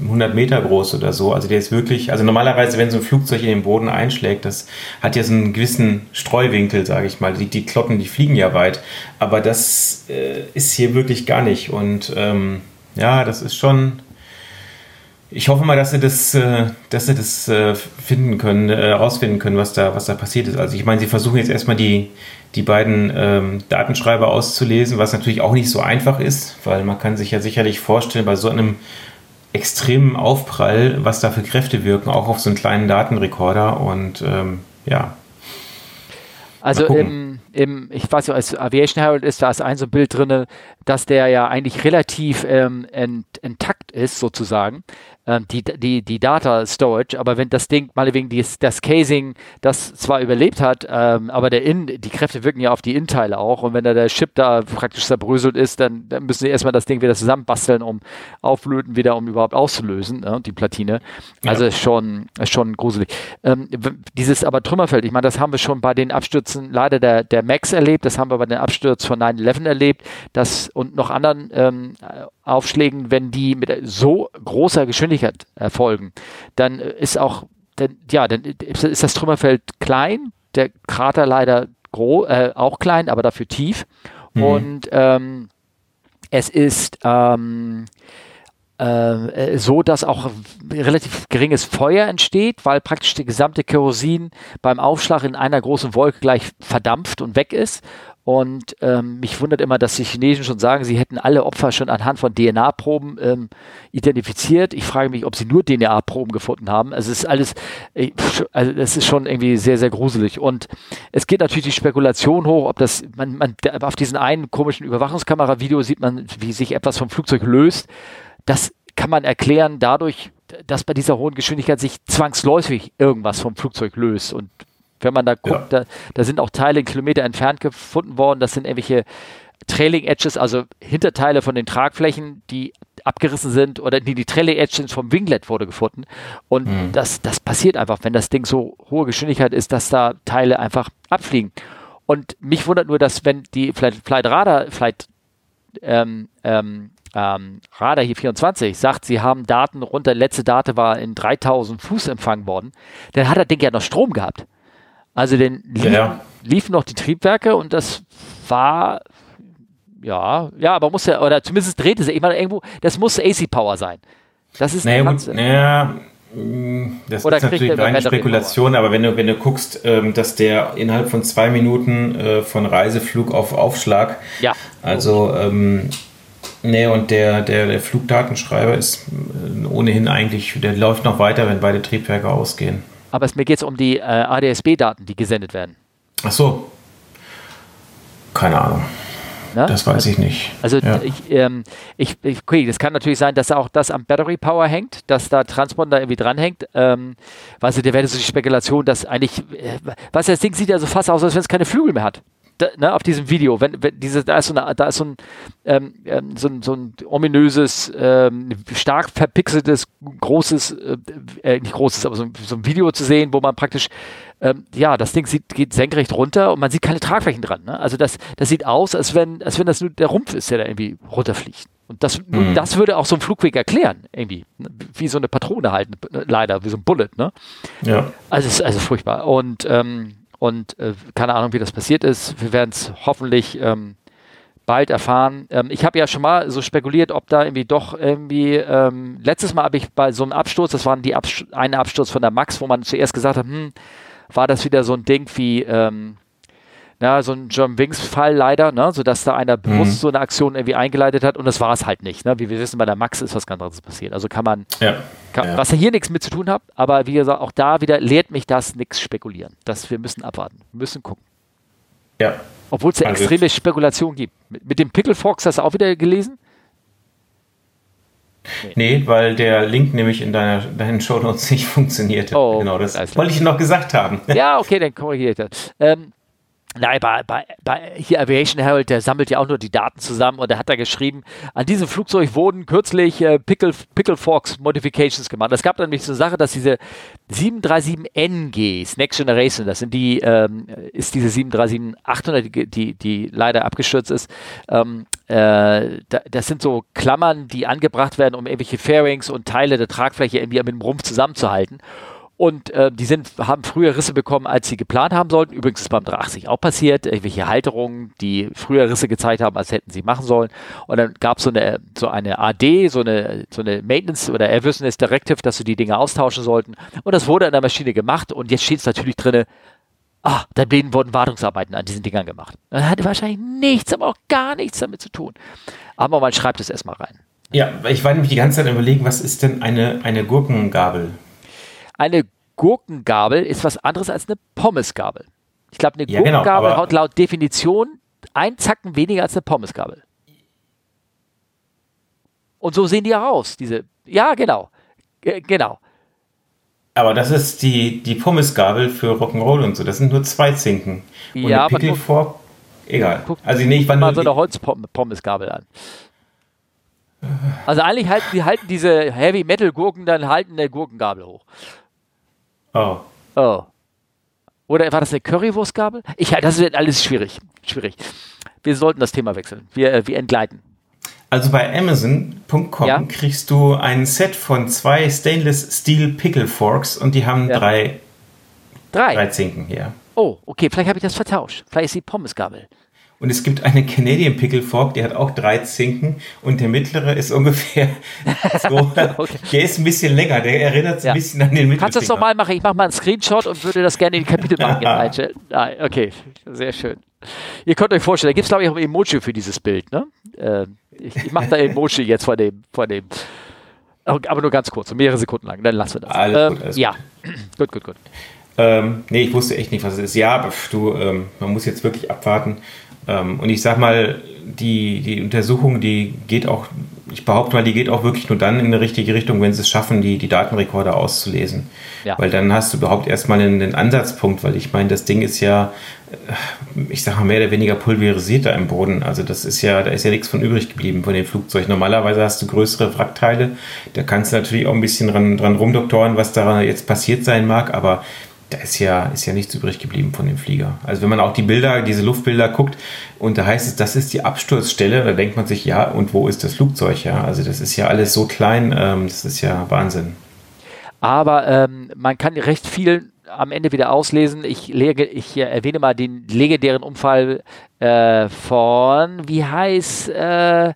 100 Meter groß oder so. Also der ist wirklich, also normalerweise, wenn so ein Flugzeug in den Boden einschlägt, das hat ja so einen gewissen Streuwinkel, sage ich mal. Die, die Kloppen, die fliegen ja weit. Aber das äh, ist hier wirklich gar nicht. Und ähm, ja, das ist schon. Ich hoffe mal, dass sie das, äh, dass sie das äh, finden können, herausfinden äh, können, was da, was da passiert ist. Also ich meine, sie versuchen jetzt erstmal die, die beiden ähm, Datenschreiber auszulesen, was natürlich auch nicht so einfach ist, weil man kann sich ja sicherlich vorstellen, bei so einem extremen Aufprall, was da für Kräfte wirken, auch auf so einen kleinen Datenrekorder und ähm, ja. Also im, im, ich weiß nicht, als Aviation Herald ist da ist ein so Bild drin, dass der ja eigentlich relativ ähm, intakt ist, sozusagen die, die, die Data Storage, aber wenn das Ding mal wegen dies, das Casing das zwar überlebt hat, ähm, aber der In, die Kräfte wirken ja auf die Innenteile auch und wenn da der Chip da praktisch zerbröselt ist, dann, dann müssen sie erstmal das Ding wieder zusammenbasteln, um auflöten wieder, um überhaupt auszulösen, ne, die Platine. Also ja. ist schon, schon gruselig. Ähm, dieses aber Trümmerfeld, ich meine, das haben wir schon bei den Abstürzen leider der, der Max erlebt, das haben wir bei den Abstürzen von 9-11 erlebt, das und noch anderen ähm, Aufschlägen, wenn die mit so großer Geschwindigkeit erfolgen, dann ist auch, dann, ja, dann ist das Trümmerfeld klein, der Krater leider groß, äh, auch klein, aber dafür tief. Mhm. Und ähm, es ist ähm, äh, so, dass auch relativ geringes Feuer entsteht, weil praktisch die gesamte Kerosin beim Aufschlag in einer großen Wolke gleich verdampft und weg ist. Und ähm, mich wundert immer, dass die Chinesen schon sagen, sie hätten alle Opfer schon anhand von DNA-Proben ähm, identifiziert. Ich frage mich, ob sie nur DNA-Proben gefunden haben. Also es ist alles, also das ist schon irgendwie sehr, sehr gruselig. Und es geht natürlich die Spekulation hoch, ob das, man, man auf diesen einen komischen Überwachungskamera-Video sieht man, wie sich etwas vom Flugzeug löst. Das kann man erklären dadurch, dass bei dieser hohen Geschwindigkeit sich zwangsläufig irgendwas vom Flugzeug löst. Und wenn man da guckt, ja. da, da, sind auch Teile Kilometer entfernt gefunden worden. Das sind irgendwelche Trailing Edges, also Hinterteile von den Tragflächen, die abgerissen sind oder die, die Trailing Edges vom Winglet wurde gefunden. Und mhm. das, das passiert einfach, wenn das Ding so hohe Geschwindigkeit ist, dass da Teile einfach abfliegen. Und mich wundert nur, dass wenn die Flight, Flight Radar, Flight ähm, ähm, ähm, Radar hier 24 sagt, sie haben Daten runter, letzte Date war in 3000 Fuß empfangen worden, dann hat das Ding ja noch Strom gehabt. Also den liefen, ja. liefen noch die Triebwerke und das war ja, ja, aber muss ja, oder zumindest drehte sich immer irgendwo, das muss AC Power sein. Das ist naja, gut, naja, das Oder ist natürlich reine Spekulation, aber wenn du, wenn du guckst, ähm, dass der innerhalb von zwei Minuten äh, von Reiseflug auf Aufschlag, ja. also ähm, nee, und der, der, der Flugdatenschreiber ist äh, ohnehin eigentlich, der läuft noch weiter, wenn beide Triebwerke ausgehen. Aber es, mir geht es um die äh, ADSB-Daten, die gesendet werden. Ach so. Keine Ahnung. Na? Das weiß ich nicht. Also ja. ich, ähm, ich, ich, okay, das kann natürlich sein, dass auch das am Battery Power hängt, dass da Transponder irgendwie dranhängt. Ähm, weißt du, der wäre so die Spekulation, dass eigentlich, äh, was das Ding sieht ja so fast aus, als wenn es keine Flügel mehr hat da, ne, auf diesem Video, wenn, wenn diese, da ist so, eine, da ist so ein, ähm, ähm, so ein, so ein ominöses, ähm, stark verpixeltes, großes, äh, äh, nicht großes, aber so, so, ein Video zu sehen, wo man praktisch, ähm, ja, das Ding sieht, geht senkrecht runter und man sieht keine Tragflächen dran. Ne? Also das, das sieht aus, als wenn, als wenn das nur der Rumpf ist, der da irgendwie runterfliegt. Und das, mhm. das würde auch so ein Flugweg erklären, irgendwie. Ne? Wie so eine Patrone halten, leider, wie so ein Bullet, ne? Ja. Also, es ist also furchtbar. Und ähm, und äh, keine Ahnung, wie das passiert ist. Wir werden es hoffentlich ähm, bald erfahren. Ähm, ich habe ja schon mal so spekuliert, ob da irgendwie doch irgendwie, ähm, letztes Mal habe ich bei so einem Absturz, das war die eine Absturz von der Max, wo man zuerst gesagt hat, hm, war das wieder so ein Ding wie, ähm, na, so ein John Wings-Fall leider, ne, sodass da einer bewusst mhm. so eine Aktion irgendwie eingeleitet hat und das war es halt nicht. Ne? Wie wir wissen, bei der Max ist was ganz anderes passiert. Also kann man, ja. Kann, ja. was hier nichts mit zu tun hat, aber wie gesagt, auch da wieder lehrt mich das nichts spekulieren. Das, wir müssen abwarten, wir müssen gucken. Ja. Obwohl es ja also extreme Spekulation gibt. Mit, mit dem Pickle Fox hast du auch wieder gelesen? Nee. nee, weil der Link nämlich in deiner, deinen Shownotes nicht funktionierte. Oh, genau, das wollte ich noch gesagt haben. Ja, okay, dann korrigiere ich das. Ähm, Nein, bei, bei, bei hier Aviation Herald, der sammelt ja auch nur die Daten zusammen und er hat da geschrieben, an diesem Flugzeug wurden kürzlich äh, Pickle, Pickle Forks Modifications gemacht. Es gab nämlich so eine Sache, dass diese 737NGs, Next Generation, das sind die, ähm, ist diese 737-800, die, die, die, leider abgestürzt ist, ähm, äh, da, das sind so Klammern, die angebracht werden, um irgendwelche Fairings und Teile der Tragfläche irgendwie mit dem Rumpf zusammenzuhalten. Und äh, die sind, haben früher Risse bekommen, als sie geplant haben sollten. Übrigens ist beim 380 auch passiert. Irgendwelche Halterungen, die früher Risse gezeigt haben, als hätten sie machen sollen. Und dann gab so es eine, so eine AD, so eine, so eine Maintenance oder Airworthiness Directive, dass sie die Dinge austauschen sollten. Und das wurde an der Maschine gemacht. Und jetzt steht es natürlich drin, ah, dann wurden Wartungsarbeiten an diesen Dingern gemacht. Das hatte wahrscheinlich nichts, aber auch gar nichts damit zu tun. Aber man schreibt es erstmal rein. Ja, ich war nämlich die ganze Zeit überlegen, was ist denn eine, eine Gurkengabel? Eine Gurkengabel ist was anderes als eine Pommesgabel. Ich glaube, eine ja, genau, Gurkengabel genau, hat laut Definition ein Zacken weniger als eine Pommesgabel. Und so sehen die auch aus, diese. Ja, genau. G genau. Aber das ist die, die Pommesgabel für Rock'n'Roll und so. Das sind nur zwei Zinken. Und ja, eine Pickelfork, egal. Guck, also nee, ich war mal so eine Holzpommesgabel an. Also eigentlich halten die halten diese Heavy Metal Gurken dann halten eine Gurkengabel hoch. Oh. Oh. Oder war das eine Currywurstgabel? Ich, das wird alles schwierig. Schwierig. Wir sollten das Thema wechseln. Wir, äh, wir entgleiten. Also bei Amazon.com ja? kriegst du ein Set von zwei Stainless Steel Pickle Forks und die haben ja. drei, drei. drei Zinken hier. Oh, okay, vielleicht habe ich das vertauscht. Vielleicht ist die Pommesgabel. Und es gibt eine Canadian Pickle Fork, die hat auch drei Zinken und der mittlere ist ungefähr so, okay. der ist ein bisschen länger, der erinnert ja. ein bisschen an den mittleren. Kannst du das nochmal machen? Ich mache mal einen Screenshot und würde das gerne in die Kapitelmarken einstellen. Ah, okay, sehr schön. Ihr könnt euch vorstellen, da gibt es glaube ich auch ein Emoji für dieses Bild. Ne? Äh, ich, ich mache da Emoji jetzt vor dem, vor dem. Aber nur ganz kurz, mehrere Sekunden lang, dann lassen wir das. Alles ähm, gut, alles ja, gut, gut, gut. Ähm, nee, ich wusste echt nicht, was es ist. Ja, du, ähm, man muss jetzt wirklich abwarten. Ähm, und ich sag mal, die, die Untersuchung, die geht auch, ich behaupte mal, die geht auch wirklich nur dann in die richtige Richtung, wenn sie es schaffen, die, die Datenrekorder auszulesen. Ja. Weil dann hast du überhaupt erstmal einen, einen Ansatzpunkt, weil ich meine, das Ding ist ja, äh, ich sag mal, mehr oder weniger pulverisiert da im Boden. Also das ist ja, da ist ja nichts von übrig geblieben von dem Flugzeug. Normalerweise hast du größere Wrackteile, da kannst du natürlich auch ein bisschen dran, dran rumdoktoren, was da jetzt passiert sein mag, aber da ist ja, ist ja nichts übrig geblieben von dem Flieger. Also wenn man auch die Bilder, diese Luftbilder guckt und da heißt es, das ist die Absturzstelle, da denkt man sich, ja, und wo ist das Flugzeug? Ja, also das ist ja alles so klein, ähm, das ist ja Wahnsinn. Aber ähm, man kann recht viel am Ende wieder auslesen. Ich, lege, ich erwähne mal den legendären Unfall äh, von, wie heißt, äh,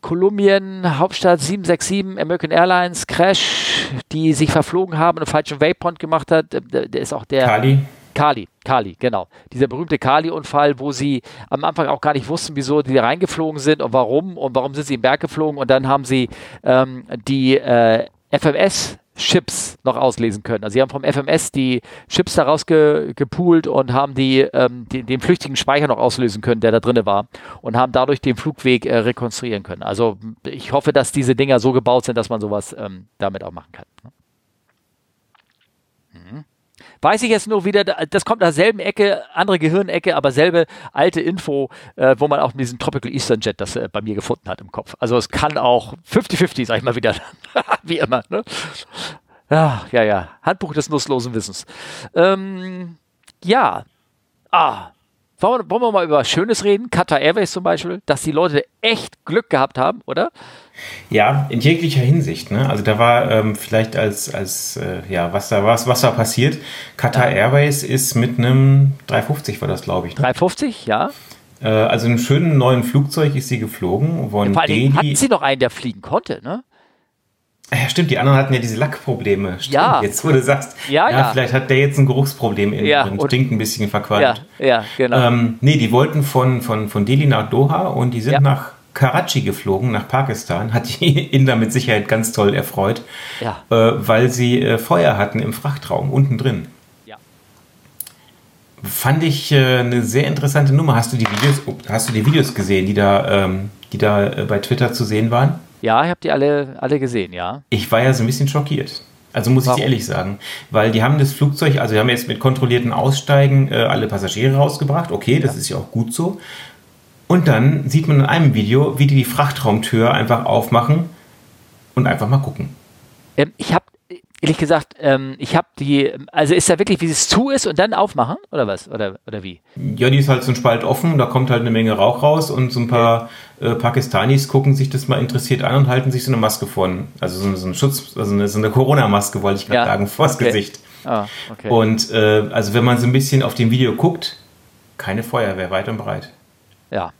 Kolumbien, Hauptstadt 767, American Airlines, Crash, die sich verflogen haben und einen falschen Waypoint gemacht hat. Der, der ist auch der. Kali. Kali, Kali, genau. Dieser berühmte Kali-Unfall, wo sie am Anfang auch gar nicht wussten, wieso die reingeflogen sind und warum und warum sind sie im Berg geflogen und dann haben sie ähm, die äh, FMS Chips noch auslesen können. Also sie haben vom FMS die Chips daraus ge, gepoolt und haben die, ähm, die, den flüchtigen Speicher noch auslösen können, der da drin war und haben dadurch den Flugweg äh, rekonstruieren können. Also ich hoffe, dass diese Dinger so gebaut sind, dass man sowas ähm, damit auch machen kann. Ne? Weiß ich jetzt nur wieder, das kommt aus derselben Ecke, andere Gehirnecke, aber selbe alte Info, äh, wo man auch diesen Tropical Eastern Jet das äh, bei mir gefunden hat im Kopf. Also es kann auch 50-50, sag ich mal wieder, wie immer. Ne? Ja, ja, ja. Handbuch des nutzlosen Wissens. Ähm, ja. Ah. Wollen wir mal über Schönes reden? Qatar Airways zum Beispiel, dass die Leute echt Glück gehabt haben, oder? Ja, in jeglicher Hinsicht. Ne? Also da war ähm, vielleicht als, als äh, ja, was da was, was da passiert. Qatar. Airways ist mit einem 350 war das, glaube ich. Ne? 350, ja. Äh, also einem schönen neuen Flugzeug ist sie geflogen. Von ja, vor allem hatten sie noch einen, der fliegen konnte, ne? Ja, stimmt, die anderen hatten ja diese Lackprobleme. Stimmt, ja. Jetzt, wo du sagst, ja, ja, ja. vielleicht hat der jetzt ein Geruchsproblem in ja, und stinkt ein bisschen verqualmt. Ja, ja genau. Ähm, nee, die wollten von, von, von Delhi nach Doha und die sind nach Karachi geflogen, nach Pakistan. Hat die Inder mit Sicherheit ganz toll erfreut, ja. äh, weil sie äh, Feuer hatten im Frachtraum, unten drin. Ja. Fand ich äh, eine sehr interessante Nummer. Hast du die Videos, hast du die Videos gesehen, die da, ähm, die da äh, bei Twitter zu sehen waren? Ja, ich habe die alle, alle gesehen, ja. Ich war ja so ein bisschen schockiert. Also muss Warum? ich ehrlich sagen. Weil die haben das Flugzeug, also die haben jetzt mit kontrollierten Aussteigen äh, alle Passagiere rausgebracht. Okay, das ja. ist ja auch gut so. Und dann sieht man in einem Video, wie die die Frachtraumtür einfach aufmachen und einfach mal gucken. Ähm, ich habe ehrlich gesagt, ähm, ich habe die, also ist da wirklich, wie es zu ist und dann aufmachen oder was? Oder, oder wie? Ja, die ist halt so ein Spalt offen, da kommt halt eine Menge Rauch raus und so ein paar äh, Pakistanis gucken sich das mal interessiert an und halten sich so eine Maske von, also so, so ein Schutz, also eine, so eine Corona-Maske, wollte ich gerade ja. sagen, vors okay. Gesicht. Ah, okay. Und äh, also wenn man so ein bisschen auf dem Video guckt, keine Feuerwehr, weit und breit. Ja.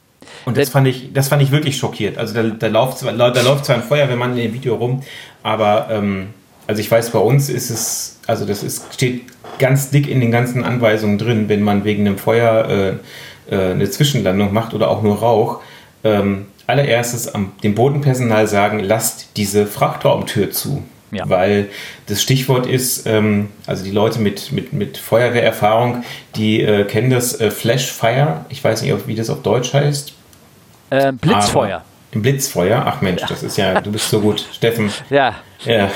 Und das fand ich, das fand ich wirklich schockiert. Also da, da, läuft, da läuft zwar ein Feuerwehrmann in dem Video rum, aber ähm, also ich weiß, bei uns ist es, also das ist, steht ganz dick in den ganzen Anweisungen drin, wenn man wegen einem Feuer äh, äh, eine Zwischenlandung macht oder auch nur Rauch. Ähm, allererstes am, dem Bodenpersonal sagen, lasst diese Frachtraumtür zu. Ja. Weil das Stichwort ist, ähm, also die Leute mit, mit, mit Feuerwehrerfahrung, die äh, kennen das äh, Flash Fire. Ich weiß nicht, wie das auf Deutsch heißt. Ähm, Blitzfeuer. Im Blitzfeuer? Ach Mensch, das ist ja, du bist so gut. Steffen. Ja. Ja.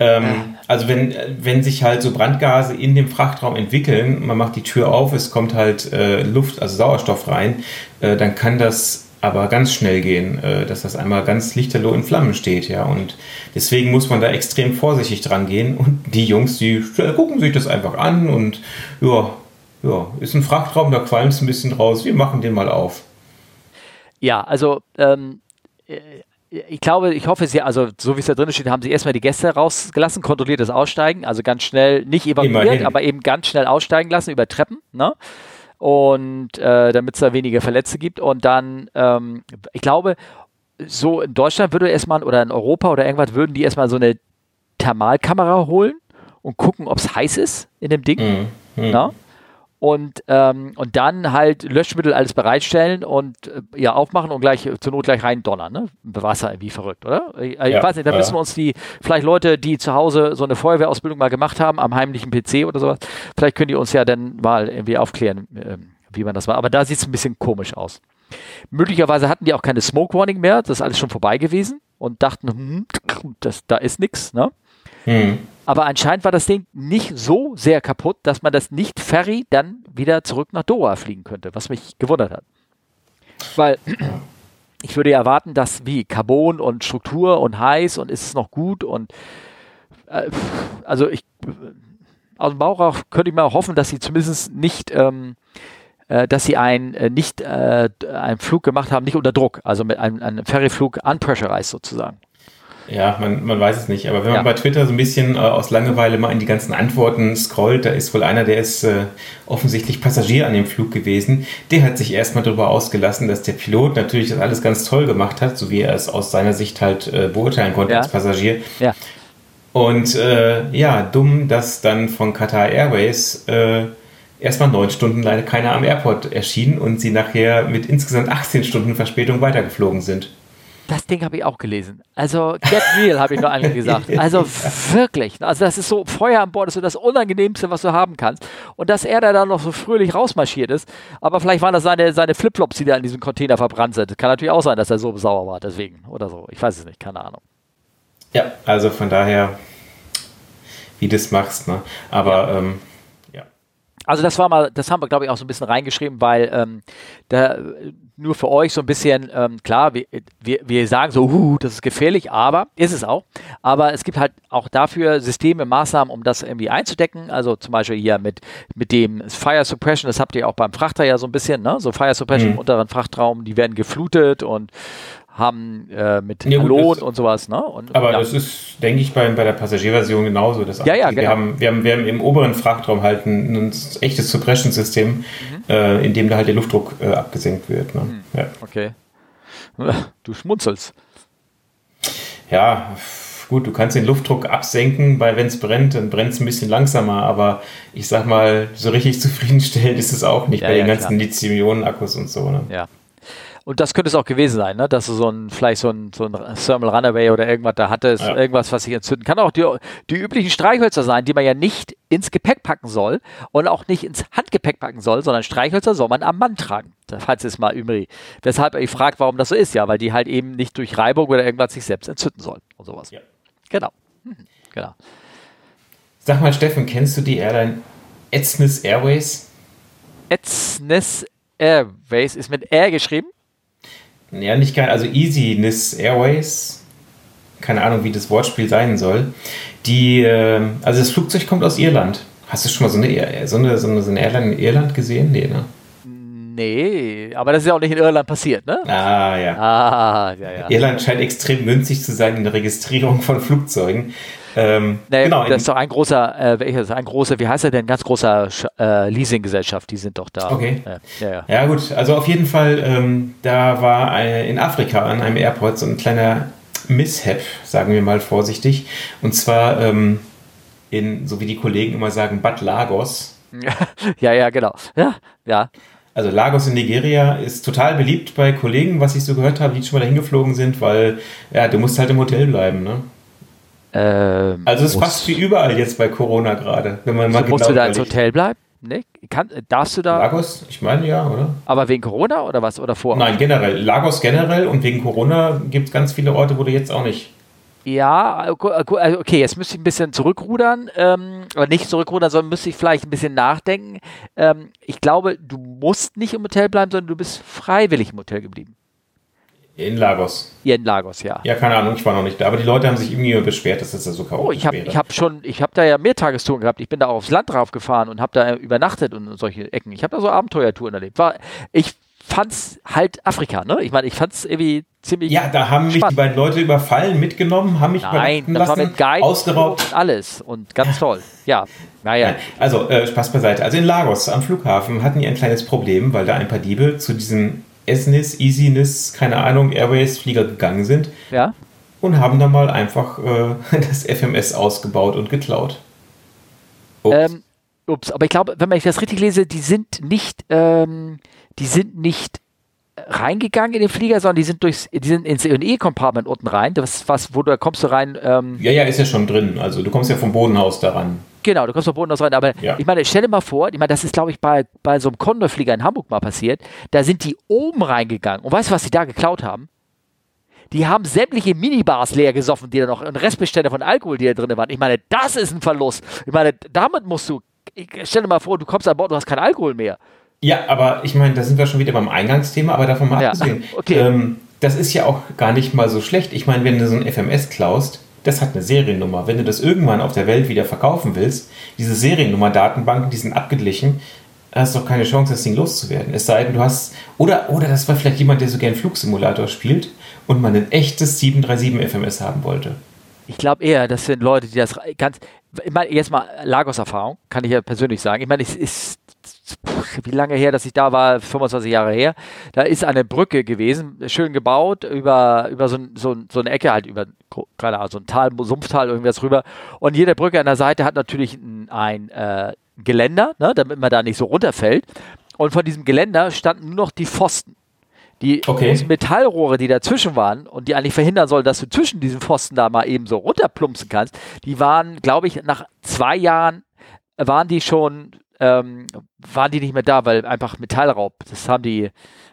Ähm, also wenn, wenn sich halt so Brandgase in dem Frachtraum entwickeln, man macht die Tür auf, es kommt halt äh, Luft, also Sauerstoff rein, äh, dann kann das aber ganz schnell gehen, äh, dass das einmal ganz lichterloh in Flammen steht, ja. Und deswegen muss man da extrem vorsichtig dran gehen. Und die Jungs, die gucken sich das einfach an und ja, ja, ist ein Frachtraum, da qualmt es ein bisschen raus, wir machen den mal auf. Ja, also ähm, äh, ich glaube, ich hoffe, sie, also so wie es da drin steht, haben sie erstmal die Gäste rausgelassen, kontrolliertes Aussteigen, also ganz schnell, nicht evakuiert, aber eben ganz schnell aussteigen lassen über Treppen, ne? Und äh, damit es da weniger Verletzte gibt. Und dann, ähm, ich glaube, so in Deutschland würde erstmal, oder in Europa oder irgendwas, würden die erstmal so eine Thermalkamera holen und gucken, ob es heiß ist in dem Ding. Mhm. Mhm. Und, ähm, und dann halt Löschmittel alles bereitstellen und äh, ja aufmachen und gleich zur Not gleich rein donnern, ne? Wasser wie verrückt, oder? Ich, ja, weiß nicht, da müssen wir uns die, vielleicht Leute, die zu Hause so eine Feuerwehrausbildung mal gemacht haben, am heimlichen PC oder sowas, vielleicht können die uns ja dann mal irgendwie aufklären, äh, wie man das war. Aber da sieht es ein bisschen komisch aus. Möglicherweise hatten die auch keine Smoke Warning mehr, das ist alles schon vorbei gewesen und dachten, hm, das, da ist nichts, ne? Hm. Aber anscheinend war das Ding nicht so sehr kaputt, dass man das nicht Ferry dann wieder zurück nach Doha fliegen könnte, was mich gewundert hat. Weil ich würde ja erwarten, dass wie Carbon und Struktur und heiß und ist es noch gut und äh, also ich aus dem Bauch auch könnte ich mal hoffen, dass sie zumindest nicht ähm, äh, dass sie ein, äh, nicht äh, einen Flug gemacht haben, nicht unter Druck, also mit einem, einem Ferryflug unpressurized sozusagen. Ja, man, man weiß es nicht. Aber wenn ja. man bei Twitter so ein bisschen äh, aus Langeweile mal in die ganzen Antworten scrollt, da ist wohl einer, der ist äh, offensichtlich Passagier an dem Flug gewesen. Der hat sich erstmal darüber ausgelassen, dass der Pilot natürlich das alles ganz toll gemacht hat, so wie er es aus seiner Sicht halt äh, beurteilen konnte ja. als Passagier. Ja. Und äh, ja, dumm, dass dann von Qatar Airways äh, erstmal neun Stunden leider keiner am Airport erschien und sie nachher mit insgesamt 18 Stunden Verspätung weitergeflogen sind. Das Ding habe ich auch gelesen. Also, get real, habe ich nur eigentlich gesagt. Also wirklich. Also, das ist so, Feuer an Bord ist so das Unangenehmste, was du haben kannst. Und dass er da dann noch so fröhlich rausmarschiert ist, aber vielleicht waren das seine, seine Flipflops, die da in diesem Container verbrannt sind. Kann natürlich auch sein, dass er so sauer war, deswegen. Oder so. Ich weiß es nicht, keine Ahnung. Ja, also von daher, wie du es machst, ne? Aber ja. ähm, also das war mal, das haben wir, glaube ich, auch so ein bisschen reingeschrieben, weil ähm, da nur für euch so ein bisschen, ähm, klar, wir, wir, wir sagen so, uh, das ist gefährlich, aber ist es auch. Aber es gibt halt auch dafür Systeme, Maßnahmen, um das irgendwie einzudecken. Also zum Beispiel hier mit, mit dem Fire Suppression, das habt ihr auch beim Frachter ja so ein bisschen, ne? So Fire Suppression mhm. im unteren Frachtraum, die werden geflutet und haben äh, mit ja, Lohn und sowas. Ne? Und, aber ja. das ist, denke ich, bei, bei der Passagierversion genauso. Das ja, ja, wir, genau. haben, wir, haben, wir haben im oberen Frachtraum halt ein, ein echtes Suppression-System, mhm. äh, in dem da halt der Luftdruck äh, abgesenkt wird. Ne? Mhm. Ja. Okay. Du schmunzelst. Ja, gut, du kannst den Luftdruck absenken, weil wenn es brennt, dann brennt es ein bisschen langsamer, aber ich sag mal, so richtig zufriedenstellend ist es auch nicht bei den ganzen Lithium-Ionen-Akkus und so. Ne? Ja, Und das könnte es auch gewesen sein, ne? dass du so ein, vielleicht so ein, so ein Thermal Runaway oder irgendwas da hattest, ja. irgendwas, was sich entzünden kann. Auch die, die üblichen Streichhölzer sein, die man ja nicht ins Gepäck packen soll und auch nicht ins Handgepäck packen soll, sondern Streichhölzer soll man am Mann tragen. Falls es mal übrig. Weshalb ihr fragt, warum das so ist, ja, weil die halt eben nicht durch Reibung oder irgendwas sich selbst entzünden sollen und sowas. Ja. Genau. Hm. Genau. Sag mal, Steffen, kennst du die Airline Etznis Airways? Etznis Airways ist mit R geschrieben? Ja, nicht geil. Also Easyness Airways. Keine Ahnung, wie das Wortspiel sein soll. Die, äh, also das Flugzeug kommt aus Irland. Hast du schon mal so eine, so eine, so eine, so eine Airline in Irland gesehen? Nee, ne? Nee, aber das ist ja auch nicht in Irland passiert, ne? Ah, ja. Ah, ja, ja. Irland scheint extrem günstig zu sein in der Registrierung von Flugzeugen. Ähm, naja, genau, das ist doch ein großer, äh, welches, ein großer, wie heißt er denn, ganz großer äh, Leasinggesellschaft, die sind doch da. Okay. Ja, ja, ja. gut, also auf jeden Fall, ähm, da war in Afrika an einem Airport so ein kleiner Mishap, sagen wir mal vorsichtig. Und zwar ähm, in, so wie die Kollegen immer sagen, Bad Lagos. ja, ja, genau. Ja, ja. Also Lagos in Nigeria ist total beliebt bei Kollegen, was ich so gehört habe, die schon mal dahin geflogen sind, weil ja, du musst halt im Hotel bleiben, ne? Ähm, also es ist fast wie überall jetzt bei Corona gerade, wenn man mal so, Musst du da ins Hotel bleiben? Nee? Kann, darfst du da? Lagos, ich meine ja, oder? Aber wegen Corona oder was? Oder vor? Nein, generell. Lagos generell und wegen Corona gibt es ganz viele Orte, wo du jetzt auch nicht ja, äh, äh, okay, jetzt müsste ich ein bisschen zurückrudern, ähm, aber nicht zurückrudern, sondern müsste ich vielleicht ein bisschen nachdenken. Ähm, ich glaube, du musst nicht im Hotel bleiben, sondern du bist freiwillig im Hotel geblieben. In Lagos. Ja, in Lagos, ja. Ja, keine Ahnung, ich war noch nicht da. Aber die Leute haben sich irgendwie beschwert, dass das da so chaotisch oh, ich hab, Ich habe schon, ich habe da ja Mehrtagestouren gehabt. Ich bin da auch aufs Land drauf gefahren und habe da übernachtet und solche Ecken. Ich habe da so Abenteuertouren erlebt. War, ich fand's halt Afrika, ne? Ich meine, ich fand's irgendwie ziemlich. Ja, da haben mich die beiden Leute überfallen, mitgenommen, haben mich Nein, das lassen, war mit Guide ausgeraubt. Und alles und ganz toll. Ja, naja. Also, äh, Spaß beiseite. Also in Lagos am Flughafen hatten die ein kleines Problem, weil da ein paar Diebe zu diesem Esnis, Easiness, keine Ahnung, Airways-Flieger gegangen sind. Ja. Und haben dann mal einfach äh, das FMS ausgebaut und geklaut. Ups. Ähm, ups, aber ich glaube, wenn ich das richtig lese, die sind nicht. Ähm, die sind nicht reingegangen in den Flieger, sondern die sind durchs, die sind ins E-Compartment unten rein. Das was, wo du da kommst du rein. Ähm, ja, ja, ist ja schon drin. Also du kommst ja vom Bodenhaus daran. Genau, du kommst vom Bodenhaus rein. Aber ja. ich meine, stell dir mal vor, ich meine, das ist, glaube ich, bei, bei so einem Condor-Flieger in Hamburg mal passiert. Da sind die oben reingegangen. Und weißt du, was sie da geklaut haben? Die haben sämtliche Minibars leer gesoffen, die da noch, und Restbestände von Alkohol, die da drin waren. Ich meine, das ist ein Verlust. Ich meine, damit musst du, stell dir mal vor, du kommst an Bord, du hast keinen Alkohol mehr. Ja, aber ich meine, da sind wir schon wieder beim Eingangsthema, aber davon mal ja. abgesehen. Okay. Ähm, das ist ja auch gar nicht mal so schlecht. Ich meine, wenn du so ein FMS klaust, das hat eine Seriennummer. Wenn du das irgendwann auf der Welt wieder verkaufen willst, diese Seriennummer-Datenbanken, die sind abgeglichen, hast du doch keine Chance, das Ding loszuwerden. Es sei denn, du hast. Oder, oder das war vielleicht jemand, der so gern Flugsimulator spielt und man ein echtes 737 FMS haben wollte. Ich glaube eher, das sind Leute, die das ganz. Ich meine, jetzt mal Lagos-Erfahrung, kann ich ja persönlich sagen. Ich meine, es ist wie lange her, dass ich da war, 25 Jahre her, da ist eine Brücke gewesen, schön gebaut, über, über so, so, so eine Ecke halt, über, keine Ahnung, so ein Tal, Sumpftal, irgendwas rüber. Und jede Brücke an der Seite hat natürlich ein, ein äh, Geländer, ne, damit man da nicht so runterfällt. Und von diesem Geländer standen nur noch die Pfosten. Die okay. Metallrohre, die dazwischen waren und die eigentlich verhindern sollen, dass du zwischen diesen Pfosten da mal eben so runterplumpsen kannst, die waren, glaube ich, nach zwei Jahren waren die schon ähm, waren die nicht mehr da, weil einfach Metallraub, das haben die,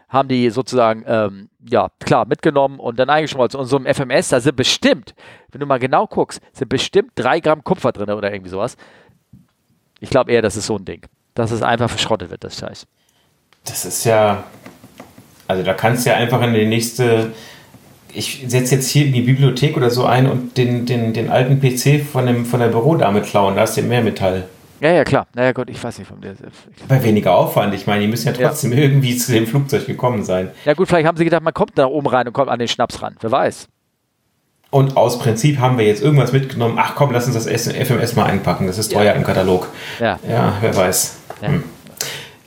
haben die sozusagen, ähm, ja, klar, mitgenommen und dann eingeschmolzen. Und so im FMS, da sind bestimmt, wenn du mal genau guckst, sind bestimmt drei Gramm Kupfer drin oder irgendwie sowas. Ich glaube eher, das ist so ein Ding. Dass es einfach verschrottet wird, das Scheiß. Das ist ja, also da kannst du ja einfach in die nächste, ich setze jetzt hier in die Bibliothek oder so ein und den, den, den alten PC von, dem, von der Bürodame klauen, da ist ja mehr Metall. Ja, ja, klar. Naja, gut, ich weiß nicht vom DSF. Bei weniger Aufwand. Ich meine, die müssen ja trotzdem ja. irgendwie zu dem Flugzeug gekommen sein. Ja, gut, vielleicht haben sie gedacht, man kommt da oben rein und kommt an den Schnaps ran. Wer weiß. Und aus Prinzip haben wir jetzt irgendwas mitgenommen. Ach komm, lass uns das FMS mal einpacken. Das ist teuer ja. im Katalog. Ja. Ja, wer weiß. Ja. Hm.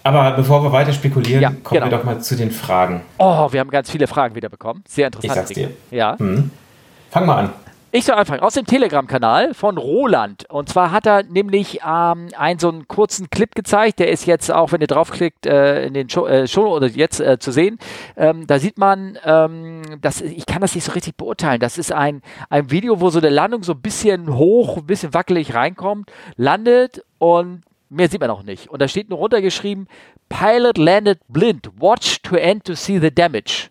Aber bevor wir weiter spekulieren, ja, kommen genau. wir doch mal zu den Fragen. Oh, wir haben ganz viele Fragen wieder bekommen. Sehr interessant. Ich sag's dir. Ja. Hm. Fang mal an. Ich soll anfangen. Aus dem Telegram-Kanal von Roland. Und zwar hat er nämlich ähm, einen so einen kurzen Clip gezeigt. Der ist jetzt auch, wenn ihr draufklickt, äh, in den Show, äh, Show oder jetzt äh, zu sehen. Ähm, da sieht man, ähm, das, ich kann das nicht so richtig beurteilen. Das ist ein, ein Video, wo so eine Landung so ein bisschen hoch, ein bisschen wackelig reinkommt, landet und mehr sieht man auch nicht. Und da steht nur runtergeschrieben, Pilot landed blind. Watch to end to see the damage.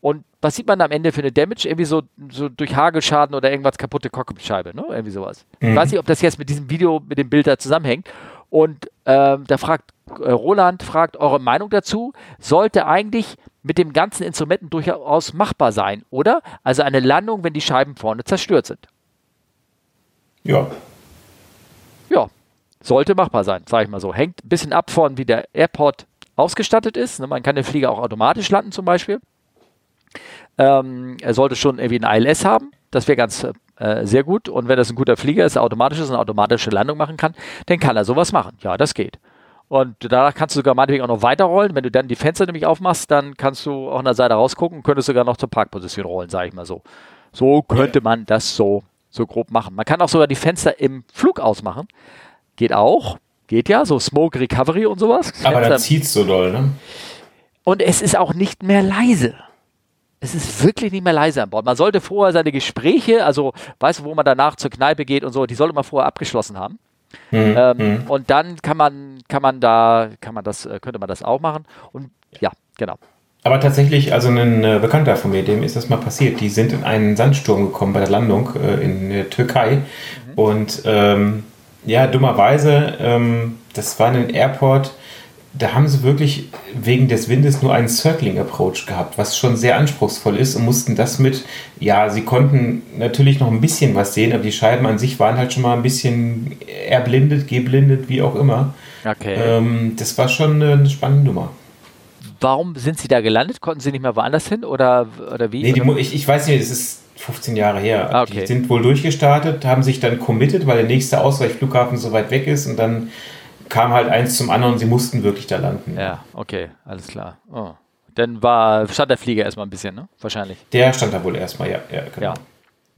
Und was sieht man am Ende für eine Damage? Irgendwie so, so durch Hagelschaden oder irgendwas kaputte Cockpitscheibe, ne? Irgendwie sowas. Mhm. Ich weiß nicht, ob das jetzt mit diesem Video, mit dem Bild da zusammenhängt. Und ähm, da fragt äh, Roland, fragt eure Meinung dazu. Sollte eigentlich mit dem ganzen Instrumenten durchaus machbar sein, oder? Also eine Landung, wenn die Scheiben vorne zerstört sind. Ja. Ja, sollte machbar sein, sage ich mal so. Hängt ein bisschen ab von, wie der Airport ausgestattet ist. Ne? Man kann den Flieger auch automatisch landen zum Beispiel. Ähm, er sollte schon irgendwie ein ILS haben. Das wäre ganz äh, sehr gut. Und wenn das ein guter Flieger ist, automatisch ist, eine automatische Landung machen kann, dann kann er sowas machen. Ja, das geht. Und danach kannst du sogar meinetwegen auch noch weiterrollen. Wenn du dann die Fenster nämlich aufmachst, dann kannst du auch an der Seite rausgucken und könntest sogar noch zur Parkposition rollen, sage ich mal so. So könnte man das so, so grob machen. Man kann auch sogar die Fenster im Flug ausmachen. Geht auch. Geht ja, so Smoke Recovery und sowas. Aber da zieht es so doll, ne? Und es ist auch nicht mehr leise es ist wirklich nicht mehr leise an Bord. Man sollte vorher seine Gespräche, also weißt du, wo man danach zur Kneipe geht und so, die sollte man vorher abgeschlossen haben. Mhm. Ähm, mhm. Und dann kann man, kann man da, kann man das, äh, könnte man das auch machen. Und ja, genau. Aber tatsächlich, also ein äh, Bekannter von mir, dem ist das mal passiert. Die sind in einen Sandsturm gekommen bei der Landung äh, in der Türkei. Mhm. Und ähm, ja, dummerweise, ähm, das war ein Airport, da haben sie wirklich wegen des Windes nur einen Circling Approach gehabt, was schon sehr anspruchsvoll ist und mussten das mit, ja, sie konnten natürlich noch ein bisschen was sehen, aber die Scheiben an sich waren halt schon mal ein bisschen erblindet, geblindet, wie auch immer. Okay. Ähm, das war schon eine spannende Nummer. Warum sind sie da gelandet? Konnten sie nicht mehr woanders hin oder, oder wie? Nee, die, ich, ich weiß nicht, es ist 15 Jahre her. Ah, okay. Die sind wohl durchgestartet, haben sich dann committed, weil der nächste Ausweichflughafen so weit weg ist und dann kam halt eins zum anderen und sie mussten wirklich da landen. Ja, okay, alles klar. Oh. Dann war, stand der Flieger erstmal ein bisschen, ne? Wahrscheinlich. Der stand da wohl erstmal, ja, ja, genau. Ja.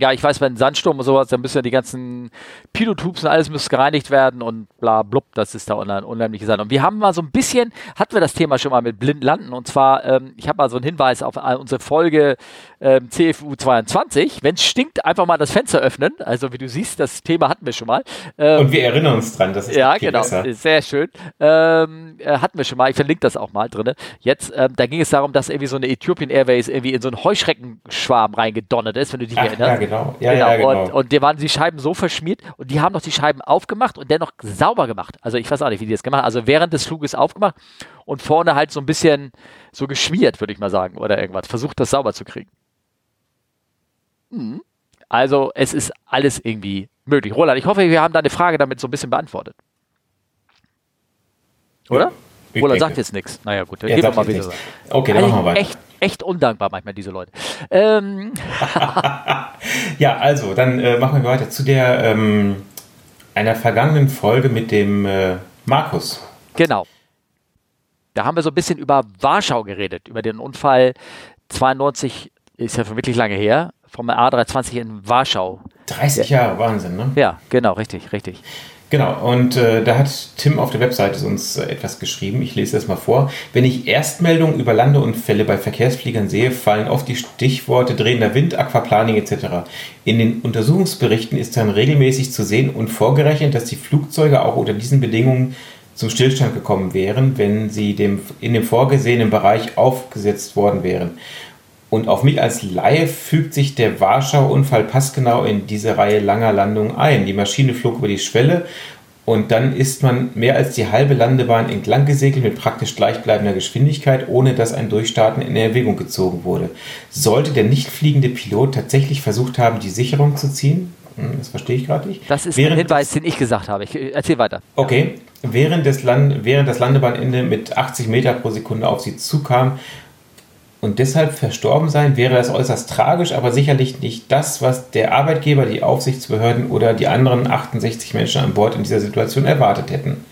Ja, ich weiß, wenn Sandsturm und sowas, dann müssen ja die ganzen Pilotubes und alles muss gereinigt werden und bla blub, das ist da unheimlich sein. Und wir haben mal so ein bisschen, hatten wir das Thema schon mal mit blind landen und zwar, ähm, ich habe mal so einen Hinweis auf unsere Folge ähm, CFU 22. Wenn es stinkt, einfach mal das Fenster öffnen. Also wie du siehst, das Thema hatten wir schon mal. Ähm, und wir erinnern uns dran, das ist ja genau, besser. sehr schön. Ähm, äh, hatten wir schon mal. Ich verlinke das auch mal drin. Jetzt, ähm, da ging es darum, dass irgendwie so eine Ethiopian Airways irgendwie in so einen Heuschreckenschwarm reingedonnert ist, wenn du dich Ach, erinnerst. Ja, genau. Ja, genau. Ja, genau. Und, und dir waren die Scheiben so verschmiert und die haben noch die Scheiben aufgemacht und dennoch sauber gemacht. Also ich weiß auch nicht, wie die das gemacht haben. Also während des Fluges aufgemacht und vorne halt so ein bisschen so geschmiert, würde ich mal sagen, oder irgendwas. Versucht das sauber zu kriegen. Mhm. Also es ist alles irgendwie möglich. Roland, ich hoffe, wir haben deine Frage damit so ein bisschen beantwortet. Oder? Ja, Roland sagt jetzt nichts. Naja gut, dann gehen wir mal wieder. Nichts. Okay, dann also machen wir weiter. Echt, echt undankbar manchmal, diese Leute. Ähm. ja, also, dann äh, machen wir weiter zu der ähm, einer vergangenen Folge mit dem äh, Markus. Genau. Da haben wir so ein bisschen über Warschau geredet, über den Unfall 92, ist ja schon wirklich lange her, vom A320 in Warschau. 30 Jahre, Wahnsinn, ne? Ja, genau, richtig, richtig. Genau, und äh, da hat Tim auf der Webseite uns äh, etwas geschrieben. Ich lese das mal vor. Wenn ich Erstmeldungen über Landeunfälle bei Verkehrsfliegern sehe, fallen oft die Stichworte drehender Wind, Aquaplaning etc. In den Untersuchungsberichten ist dann regelmäßig zu sehen und vorgerechnet, dass die Flugzeuge auch unter diesen Bedingungen zum Stillstand gekommen wären, wenn sie dem, in dem vorgesehenen Bereich aufgesetzt worden wären. Und auf mich als Laie fügt sich der Warschau-Unfall passgenau in diese Reihe langer Landungen ein. Die Maschine flog über die Schwelle und dann ist man mehr als die halbe Landebahn entlang gesegelt mit praktisch gleichbleibender Geschwindigkeit, ohne dass ein Durchstarten in Erwägung gezogen wurde. Sollte der nicht fliegende Pilot tatsächlich versucht haben, die Sicherung zu ziehen? Hm, das verstehe ich gerade nicht. Das ist Während ein Hinweis, den ich gesagt habe. Ich äh, erzähl weiter. Okay. Während, des Land während das Landebahnende mit 80 Meter pro Sekunde auf sie zukam, und deshalb verstorben sein, wäre das äußerst tragisch, aber sicherlich nicht das, was der Arbeitgeber, die Aufsichtsbehörden oder die anderen 68 Menschen an Bord in dieser Situation erwartet hätten.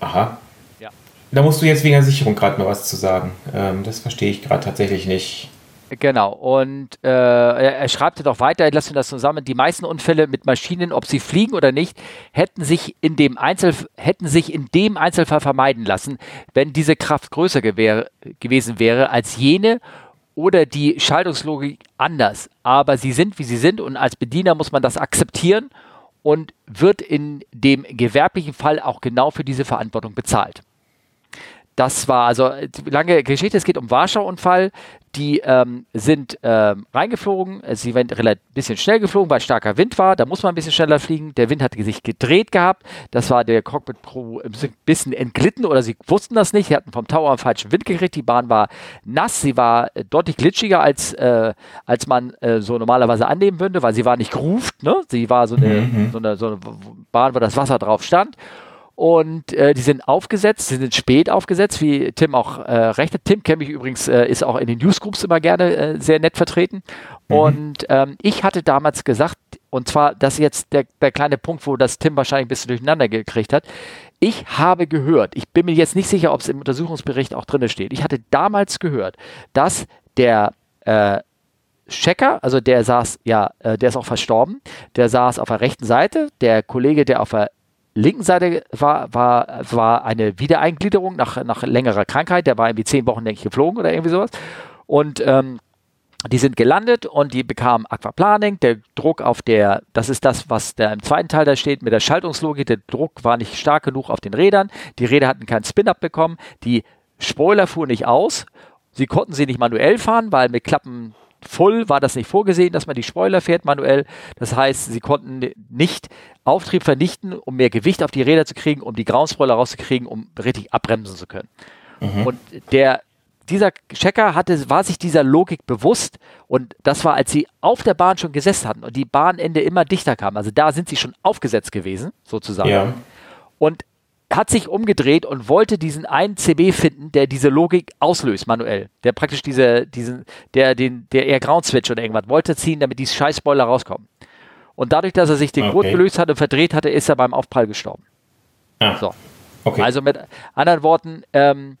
Aha. Ja. Da musst du jetzt wegen der Sicherung gerade mal was zu sagen. Ähm, das verstehe ich gerade tatsächlich nicht. Genau, und äh, er, schreibt doch weiter, lassen wir das zusammen, die meisten Unfälle mit Maschinen, ob sie fliegen oder nicht, hätten sich in dem, Einzel, hätten sich in dem Einzelfall vermeiden lassen, wenn diese Kraft größer gewähr, gewesen wäre als jene oder die Schaltungslogik anders. Aber sie sind, wie sie sind und als Bediener muss man das akzeptieren und wird in dem gewerblichen Fall auch genau für diese Verantwortung bezahlt. Das war also lange Geschichte. Es geht um Warschau-Unfall. Die ähm, sind ähm, reingeflogen. Sie sind relativ bisschen schnell geflogen, weil starker Wind war. Da muss man ein bisschen schneller fliegen. Der Wind hat sich gedreht gehabt. Das war der Cockpit Pro ein bisschen entglitten oder sie wussten das nicht. Sie hatten vom Tower einen falschen Wind gekriegt. Die Bahn war nass. Sie war äh, deutlich glitschiger, als, äh, als man äh, so normalerweise annehmen würde, weil sie war nicht grooved. Ne? Sie war so eine, mhm. so, eine, so eine Bahn, wo das Wasser drauf stand. Und äh, die sind aufgesetzt, sie sind spät aufgesetzt, wie Tim auch äh, recht hat. Tim kenne ich übrigens, äh, ist auch in den Newsgroups immer gerne äh, sehr nett vertreten. Mhm. Und ähm, ich hatte damals gesagt, und zwar, das ist jetzt der, der kleine Punkt, wo das Tim wahrscheinlich ein bisschen durcheinander gekriegt hat. Ich habe gehört, ich bin mir jetzt nicht sicher, ob es im Untersuchungsbericht auch drin steht. Ich hatte damals gehört, dass der äh, Checker, also der saß, ja, äh, der ist auch verstorben, der saß auf der rechten Seite, der Kollege, der auf der linken Seite war, war, war eine Wiedereingliederung nach, nach längerer Krankheit. Der war irgendwie zehn Wochen, denke ich, geflogen oder irgendwie sowas. Und ähm, die sind gelandet und die bekamen Aquaplaning. Der Druck auf der, das ist das, was da im zweiten Teil da steht, mit der Schaltungslogik. Der Druck war nicht stark genug auf den Rädern. Die Räder hatten keinen Spin-Up bekommen. Die Spoiler fuhren nicht aus. Sie konnten sie nicht manuell fahren, weil mit Klappen Full war das nicht vorgesehen, dass man die Spoiler fährt manuell. Das heißt, sie konnten nicht Auftrieb vernichten, um mehr Gewicht auf die Räder zu kriegen, um die Groundspoiler rauszukriegen, um richtig abbremsen zu können. Mhm. Und der dieser Checker hatte, war sich dieser Logik bewusst und das war, als sie auf der Bahn schon gesessen hatten und die Bahnende immer dichter kam. Also da sind sie schon aufgesetzt gewesen, sozusagen. Ja. Und hat sich umgedreht und wollte diesen einen CB finden, der diese Logik auslöst, manuell. Der praktisch diese, diesen, der, den, der eher Ground Switch oder irgendwas wollte ziehen, damit die Scheiß-Spoiler rauskommen. Und dadurch, dass er sich den okay. Gurt gelöst hatte und verdreht hatte, ist er beim Aufprall gestorben. Ah. So. Okay. Also mit anderen Worten, ähm,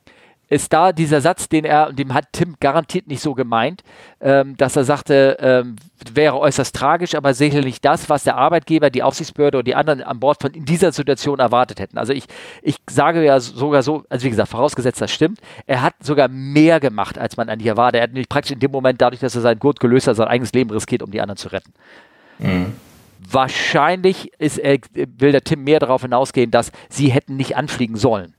ist da dieser Satz, den er, und dem hat Tim garantiert nicht so gemeint, ähm, dass er sagte, ähm, wäre äußerst tragisch, aber sicherlich das, was der Arbeitgeber, die Aufsichtsbehörde und die anderen an Bord von in dieser Situation erwartet hätten. Also ich, ich sage ja sogar so, also wie gesagt, vorausgesetzt das stimmt, er hat sogar mehr gemacht, als man eigentlich erwartet. Er hat nämlich praktisch in dem Moment, dadurch, dass er seinen Gurt gelöst hat, sein eigenes Leben riskiert, um die anderen zu retten. Mhm. Wahrscheinlich ist, er, will der Tim mehr darauf hinausgehen, dass sie hätten nicht anfliegen sollen.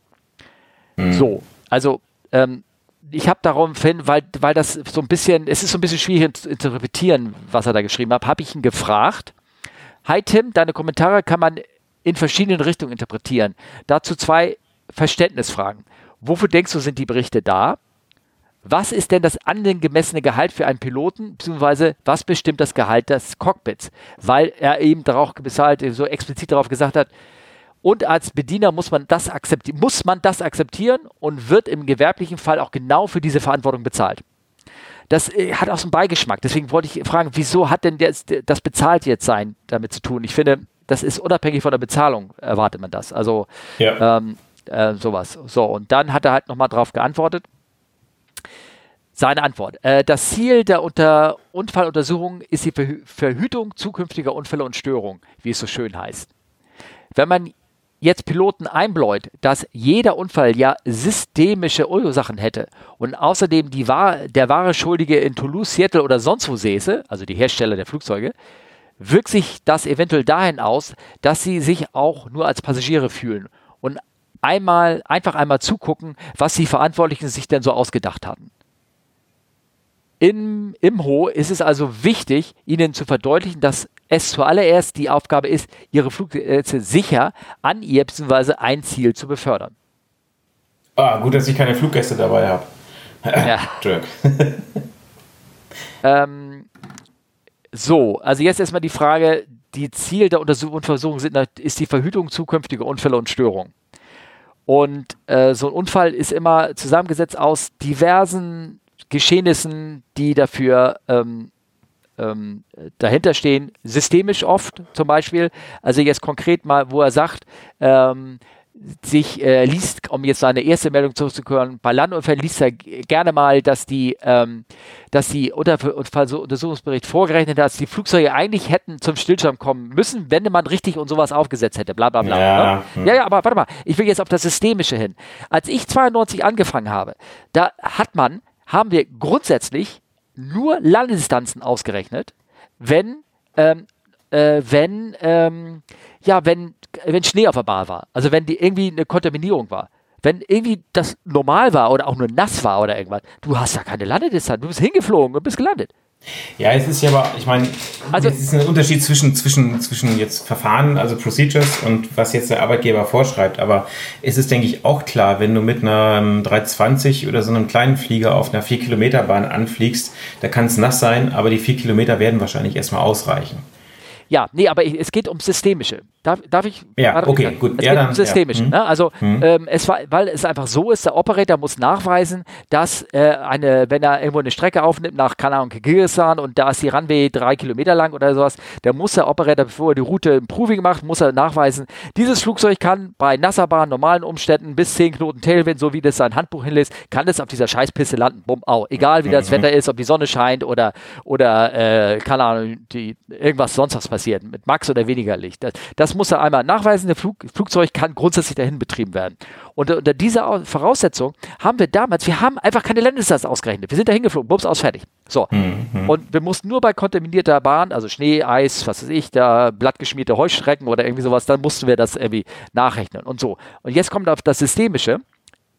Mhm. So, also ähm, ich habe darum, weil, weil das so ein bisschen, es ist so ein bisschen schwierig zu interpretieren, was er da geschrieben hat, habe ich ihn gefragt. Hi Tim, deine Kommentare kann man in verschiedenen Richtungen interpretieren. Dazu zwei Verständnisfragen. Wofür denkst du, sind die Berichte da? Was ist denn das angemessene Gehalt für einen Piloten, beziehungsweise was bestimmt das Gehalt des Cockpits? Weil er eben darauf bezahlt, so explizit darauf gesagt hat, und als Bediener muss man das akzeptieren, muss man das akzeptieren und wird im gewerblichen Fall auch genau für diese Verantwortung bezahlt. Das äh, hat auch so einen Beigeschmack. Deswegen wollte ich fragen, wieso hat denn das, das bezahlt jetzt sein damit zu tun? Ich finde, das ist unabhängig von der Bezahlung, erwartet man das. Also ja. ähm, äh, sowas. So, und dann hat er halt nochmal drauf geantwortet. Seine Antwort. Äh, das Ziel der Unter Unfalluntersuchung ist die Verhütung zukünftiger Unfälle und Störungen, wie es so schön heißt. Wenn man jetzt Piloten einbläut, dass jeder Unfall ja systemische Ursachen hätte und außerdem die der wahre Schuldige in Toulouse, Seattle oder sonst wo säße, also die Hersteller der Flugzeuge, wirkt sich das eventuell dahin aus, dass sie sich auch nur als Passagiere fühlen und einmal, einfach einmal zugucken, was die Verantwortlichen sich denn so ausgedacht hatten. Im Imho ist es also wichtig, ihnen zu verdeutlichen, dass es zuallererst die Aufgabe ist, ihre Flugplätze sicher an ihr bzw. ein Ziel zu befördern. Ah, gut, dass ich keine Fluggäste dabei habe. Ja. ähm, so, also jetzt erstmal die Frage, die Ziel der Untersuchung sind, ist die Verhütung zukünftiger Unfälle und Störungen. Und äh, so ein Unfall ist immer zusammengesetzt aus diversen Geschehnissen, die dafür ähm, ähm, dahinter stehen, systemisch oft zum Beispiel. Also jetzt konkret mal, wo er sagt, ähm, sich äh, liest, um jetzt seine erste Meldung zurückzuhören, bei Landunfällen liest er gerne mal, dass die, ähm, dass die Unfalluntersuchungsbericht vorgerechnet hat, dass die Flugzeuge eigentlich hätten zum Stillstand kommen müssen, wenn man richtig und sowas aufgesetzt hätte, bla bla bla. Ja, ne? hm. ja, ja, aber warte mal, ich will jetzt auf das Systemische hin. Als ich 92 angefangen habe, da hat man, haben wir grundsätzlich nur Landedistanzen ausgerechnet, wenn ähm, äh, wenn, ähm, ja, wenn, wenn Schnee auf der Bahn war. Also wenn die irgendwie eine Kontaminierung war. Wenn irgendwie das normal war oder auch nur nass war oder irgendwas, du hast ja keine Landedistanz. Du bist hingeflogen und bist gelandet. Ja, es ist ja aber, ich meine, also, es ist ein Unterschied zwischen, zwischen, zwischen jetzt Verfahren, also Procedures und was jetzt der Arbeitgeber vorschreibt. Aber es ist, denke ich, auch klar, wenn du mit einer 320 oder so einem kleinen Flieger auf einer 4-Kilometer-Bahn anfliegst, da kann es nass sein, aber die 4 Kilometer werden wahrscheinlich erstmal ausreichen. Ja, nee, aber es geht um Systemische. Darf, darf ich? Ja, okay, sagen? gut. Es ja, geht dann, um Systemische. Ja. Ne? Also, hm. ähm, es war, weil es einfach so ist, der Operator muss nachweisen, dass äh, eine, wenn er irgendwo eine Strecke aufnimmt nach, keine Ahnung, Kirgisistan und da ist die Runway drei Kilometer lang oder sowas, dann muss der Operator, bevor er die Route im Proving macht, muss er nachweisen, dieses Flugzeug kann bei Nasserbahn, normalen Umständen bis 10 Knoten Tailwind, so wie das sein Handbuch hinlässt, kann es auf dieser Scheißpiste landen. Bumm, au. Egal wie mhm. das Wetter ist, ob die Sonne scheint oder, oder äh, keine Ahnung, die, irgendwas sonst was passiert, mit Max oder weniger Licht. Das, das muss er einmal nachweisen. Der Flug, Flugzeug kann grundsätzlich dahin betrieben werden. Und unter dieser Voraussetzung haben wir damals, wir haben einfach keine Landedistanz ausgerechnet. Wir sind dahin geflogen, bums, aus, fertig. So. Mhm. Und wir mussten nur bei kontaminierter Bahn, also Schnee, Eis, was weiß ich, da blattgeschmierte Heuschrecken oder irgendwie sowas, dann mussten wir das irgendwie nachrechnen und so. Und jetzt kommt auf das Systemische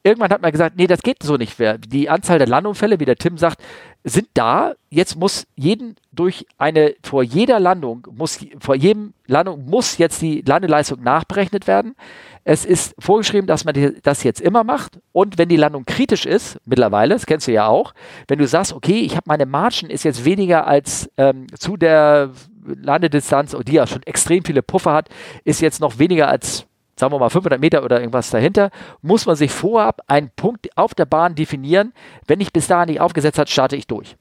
irgendwann hat man gesagt, nee, das geht so nicht mehr. Die Anzahl der Landunfälle, wie der Tim sagt, sind da. Jetzt muss jeden durch eine, vor jeder Landung, muss, vor jedem Landung muss jetzt die Landeleistung nachberechnet werden. Es ist vorgeschrieben, dass man das jetzt immer macht. Und wenn die Landung kritisch ist, mittlerweile, das kennst du ja auch, wenn du sagst, okay, ich habe meine Margen ist jetzt weniger als ähm, zu der Landedistanz, die ja schon extrem viele Puffer hat, ist jetzt noch weniger als sagen wir mal 500 Meter oder irgendwas dahinter, muss man sich vorab einen Punkt auf der Bahn definieren. Wenn ich bis dahin nicht aufgesetzt hat, starte ich durch.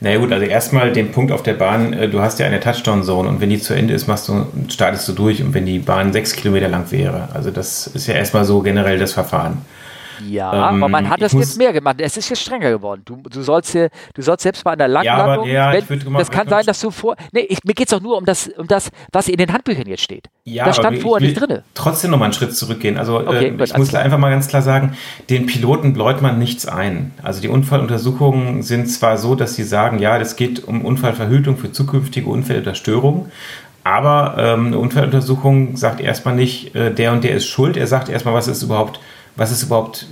Na naja, gut, also erstmal den Punkt auf der Bahn, äh, du hast ja eine Touchdown-Zone und wenn die zu Ende ist, machst du, startest du durch und wenn die Bahn sechs Kilometer lang wäre. Also das ist ja erstmal so generell das Verfahren. Ja, ähm, aber man hat das jetzt mehr gemacht. Es ist jetzt strenger geworden. Du, du, sollst, hier, du sollst selbst bei einer Langlandung, ja, ja, wenn, das kann sein, dass du vor. Nee, ich, mir geht es doch nur um das, um das, was in den Handbüchern jetzt steht. Ja, das stand vorher nicht drin. Trotzdem noch mal einen Schritt zurückgehen. Also okay, äh, ich muss klar. einfach mal ganz klar sagen, den Piloten bläut man nichts ein. Also die Unfalluntersuchungen sind zwar so, dass sie sagen, ja, das geht um Unfallverhütung für zukünftige Unfälle oder Störungen. Aber ähm, eine Unfalluntersuchung sagt erstmal nicht, äh, der und der ist schuld. Er sagt erstmal, was ist überhaupt was ist überhaupt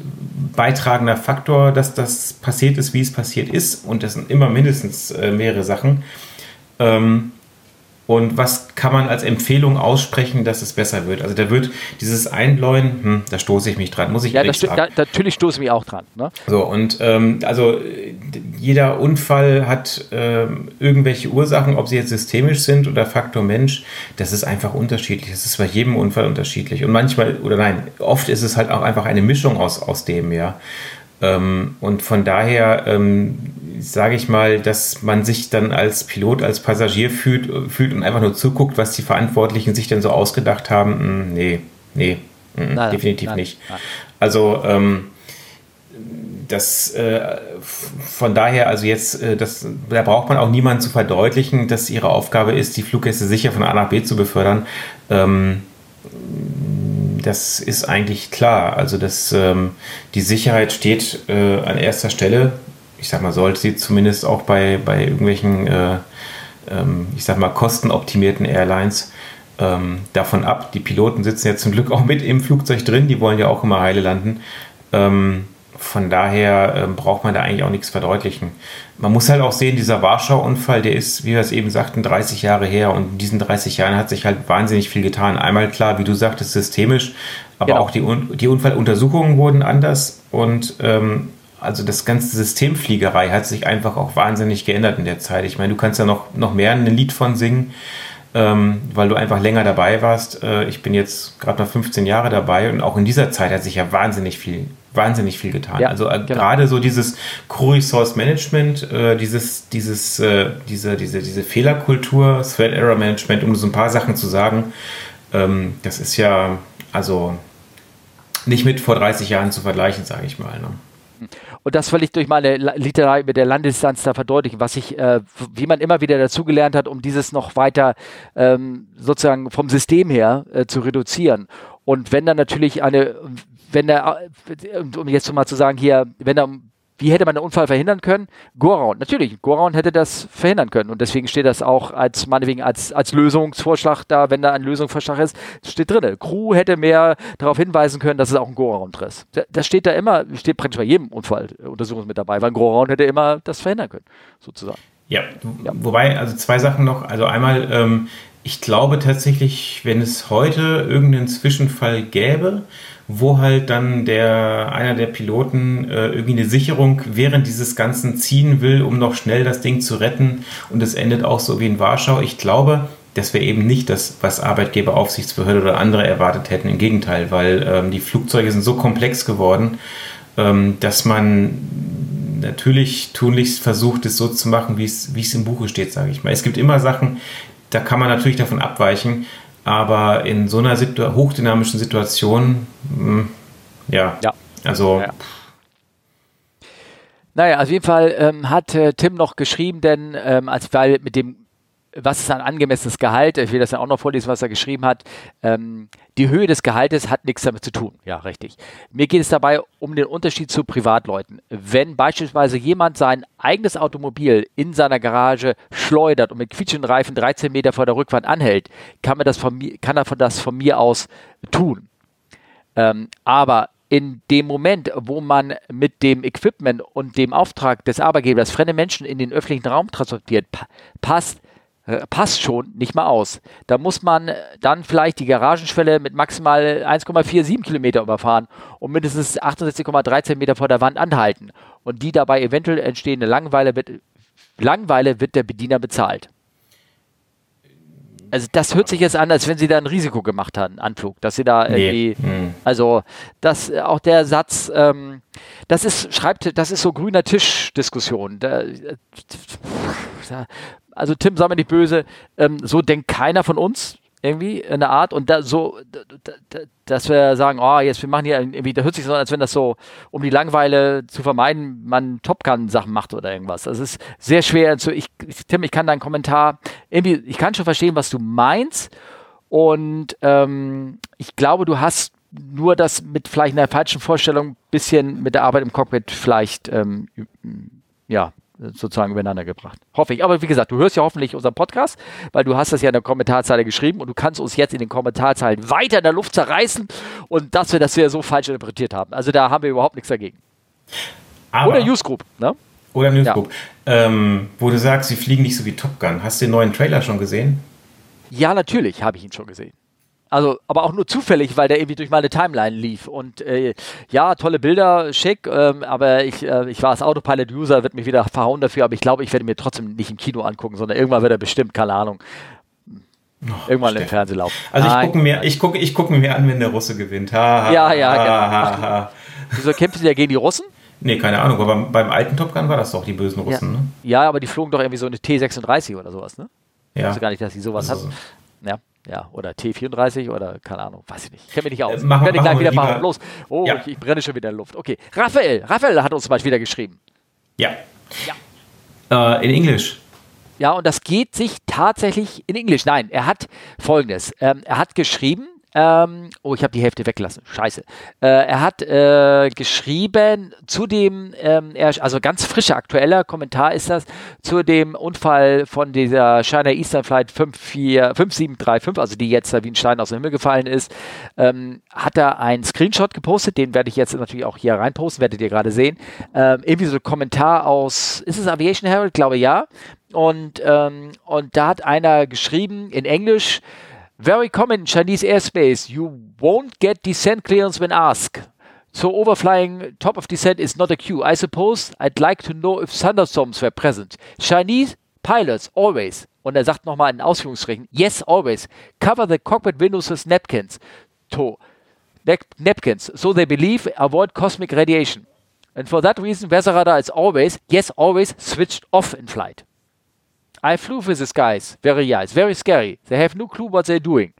beitragender Faktor, dass das passiert ist, wie es passiert ist. Und das sind immer mindestens äh, mehrere Sachen. Ähm, und was kann man als Empfehlung aussprechen, dass es besser wird? Also da wird dieses Einbläuen, hm, da stoße ich mich dran, muss ich ja, das, da, natürlich stoße ich mich auch dran. Ne? So, und ähm, also jeder Unfall hat ähm, irgendwelche Ursachen, ob sie jetzt systemisch sind oder Faktor Mensch, das ist einfach unterschiedlich. Das ist bei jedem Unfall unterschiedlich. Und manchmal, oder nein, oft ist es halt auch einfach eine Mischung aus, aus dem, ja. Ähm, und von daher ähm, sage ich mal, dass man sich dann als Pilot, als Passagier fühlt, fühlt und einfach nur zuguckt, was die Verantwortlichen sich denn so ausgedacht haben. Hm, nee, nee, hm, nein, definitiv nein, nicht. Nein. Also ähm, das äh, von daher, also jetzt, äh, das, da braucht man auch niemanden zu verdeutlichen, dass ihre Aufgabe ist, die Fluggäste sicher von A nach B zu befördern. Ähm, das ist eigentlich klar. Also dass ähm, die Sicherheit steht äh, an erster Stelle. Ich sag mal, sollte sie zumindest auch bei, bei irgendwelchen, äh, ähm, ich sag mal, kostenoptimierten Airlines ähm, davon ab. Die Piloten sitzen ja zum Glück auch mit im Flugzeug drin, die wollen ja auch immer heile landen. Ähm, von daher äh, braucht man da eigentlich auch nichts verdeutlichen. Man muss halt auch sehen, dieser Warschau-Unfall, der ist, wie wir es eben sagten, 30 Jahre her und in diesen 30 Jahren hat sich halt wahnsinnig viel getan. Einmal klar, wie du sagtest, systemisch, aber genau. auch die, die Unfalluntersuchungen wurden anders und ähm, also das ganze Systemfliegerei hat sich einfach auch wahnsinnig geändert in der Zeit. Ich meine, du kannst ja noch, noch mehr ein Lied von singen, ähm, weil du einfach länger dabei warst. Äh, ich bin jetzt gerade mal 15 Jahre dabei und auch in dieser Zeit hat sich ja wahnsinnig viel wahnsinnig viel getan. Ja, also äh, genau. gerade so dieses Crew-Resource Management, äh, dieses, dieses, äh, diese, diese, diese Fehlerkultur, Threat Error Management, um so ein paar Sachen zu sagen, ähm, das ist ja, also nicht mit vor 30 Jahren zu vergleichen, sage ich mal. Ne? Und das will ich durch meine Literei mit der Landdistanz da verdeutlichen, was ich, äh, wie man immer wieder dazugelernt hat, um dieses noch weiter ähm, sozusagen vom System her äh, zu reduzieren. Und wenn dann natürlich eine, wenn da, um jetzt mal zu sagen hier, wenn da wie hätte man den Unfall verhindern können? Goraun. Natürlich, Goraun hätte das verhindern können. Und deswegen steht das auch als, meinetwegen, als, als Lösungsvorschlag da, wenn da ein Lösungsvorschlag ist, steht drin. Crew hätte mehr darauf hinweisen können, dass es auch ein Goraun ist. Das steht da immer, steht praktisch bei jedem Unfalluntersuchung mit dabei, weil ein Goraun hätte immer das verhindern können, sozusagen. Ja, ja. wobei, also zwei Sachen noch. Also einmal, ähm, ich glaube tatsächlich, wenn es heute irgendeinen Zwischenfall gäbe, wo halt dann der, einer der Piloten äh, irgendwie eine Sicherung während dieses Ganzen ziehen will, um noch schnell das Ding zu retten und es endet auch so wie in Warschau. Ich glaube, das wäre eben nicht das, was Arbeitgeberaufsichtsbehörde oder andere erwartet hätten. Im Gegenteil, weil ähm, die Flugzeuge sind so komplex geworden, ähm, dass man natürlich tunlichst versucht, es so zu machen, wie es, wie es im Buche steht, sage ich mal. Es gibt immer Sachen, da kann man natürlich davon abweichen, aber in so einer Situ hochdynamischen Situation, mh, hm, ja, ja, also. Ja. Naja, auf jeden Fall ähm, hat äh, Tim noch geschrieben, denn ähm, als weil mit dem was ist ein angemessenes Gehalt? Ich will das ja auch noch vorlesen, was er geschrieben hat. Ähm, die Höhe des Gehaltes hat nichts damit zu tun. Ja, richtig. Mir geht es dabei um den Unterschied zu Privatleuten. Wenn beispielsweise jemand sein eigenes Automobil in seiner Garage schleudert und mit quietschenden Reifen 13 Meter vor der Rückwand anhält, kann, man das von mir, kann er das von mir aus tun. Ähm, aber in dem Moment, wo man mit dem Equipment und dem Auftrag des Arbeitgebers fremde Menschen in den öffentlichen Raum transportiert, passt passt schon nicht mal aus. Da muss man dann vielleicht die Garagenschwelle mit maximal 1,47 Kilometer überfahren und mindestens 68,13 Meter vor der Wand anhalten. Und die dabei eventuell entstehende Langeweile wird, Langeweile wird der Bediener bezahlt. Also das hört sich jetzt an, als wenn sie da ein Risiko gemacht haben, Anflug, dass sie da irgendwie, nee. hm. also das auch der Satz, ähm, das ist schreibt, das ist so grüner Tisch-Diskussion. Da, da, also Tim, sei mir nicht böse, ähm, so denkt keiner von uns irgendwie in der Art und da so, da, dass wir sagen, oh, jetzt wir machen hier irgendwie, da hört sich so an, als wenn das so, um die Langweile zu vermeiden, man Top Gun Sachen macht oder irgendwas. Das ist sehr schwer zu, ich, Tim, ich kann deinen Kommentar irgendwie, ich kann schon verstehen, was du meinst und ähm, ich glaube, du hast nur das mit vielleicht einer falschen Vorstellung bisschen mit der Arbeit im Cockpit vielleicht ähm, ja sozusagen übereinander gebracht. Hoffe ich. Aber wie gesagt, du hörst ja hoffentlich unseren Podcast, weil du hast das ja in der Kommentarzeile geschrieben und du kannst uns jetzt in den Kommentarzeilen weiter in der Luft zerreißen und dass wir das ja so falsch interpretiert haben. Also da haben wir überhaupt nichts dagegen. Aber, oder News Group, ne? Oder News Group. Ja. Ähm, wo du sagst, sie fliegen nicht so wie Top Gun. Hast du den neuen Trailer schon gesehen? Ja, natürlich habe ich ihn schon gesehen. Also, aber auch nur zufällig, weil der irgendwie durch meine Timeline lief. Und äh, ja, tolle Bilder, schick, ähm, aber ich, äh, ich war als Autopilot-User, wird mich wieder verhauen dafür, aber ich glaube, ich werde mir trotzdem nicht im Kino angucken, sondern irgendwann wird er bestimmt, keine Ahnung, oh, irgendwann Steff. im Fernsehen laufen. Also ich gucke mir, ich gucke, ich gucke mir an, wenn der Russe gewinnt. Ha, ha, ja, ja, ha, genau. Ha, ha. Wieso kämpfen sie ja gegen die Russen? Nee, keine Ahnung, aber beim, beim alten Top Gun war das doch die bösen Russen, ja. ne? Ja, aber die flogen doch irgendwie so eine T36 oder sowas, ne? Ja. Ich wusste gar nicht, dass sie sowas also. hatten. Ja. Ja, oder T34 oder keine Ahnung, weiß ich nicht. Ich kenne mich nicht aus. Äh, machen, ich werde gleich wieder machen. Los. Oh, ja. ich, ich, brenne schon wieder in der Luft. Okay. Raphael, Raphael hat uns zum Beispiel wieder geschrieben. Ja. Ja. Äh, in Englisch. Ja, und das geht sich tatsächlich in Englisch. Nein, er hat folgendes. Ähm, er hat geschrieben, ähm, oh, ich habe die Hälfte weggelassen. Scheiße. Äh, er hat äh, geschrieben zu dem, ähm, er, also ganz frischer, aktueller Kommentar ist das, zu dem Unfall von dieser China Eastern Flight 54, 5735, also die jetzt wie ein Stein aus dem Himmel gefallen ist, ähm, hat er einen Screenshot gepostet, den werde ich jetzt natürlich auch hier reinposten, werdet ihr gerade sehen. Ähm, irgendwie so ein Kommentar aus, ist es Aviation Herald? Glaube ja. Und, ähm, und da hat einer geschrieben in Englisch, Very common in Chinese airspace. You won't get descent clearance when asked. So overflying top of descent is not a cue. I suppose I'd like to know if thunderstorms were present. Chinese pilots always, und er sagt nochmal in Ausführungsstrichen, yes, always, cover the cockpit windows with napkins. To napkins, so they believe avoid cosmic radiation. And for that reason, weather radar is always, yes, always switched off in flight. I flew with these guys. Very nice, very scary. They have no clue what they're doing.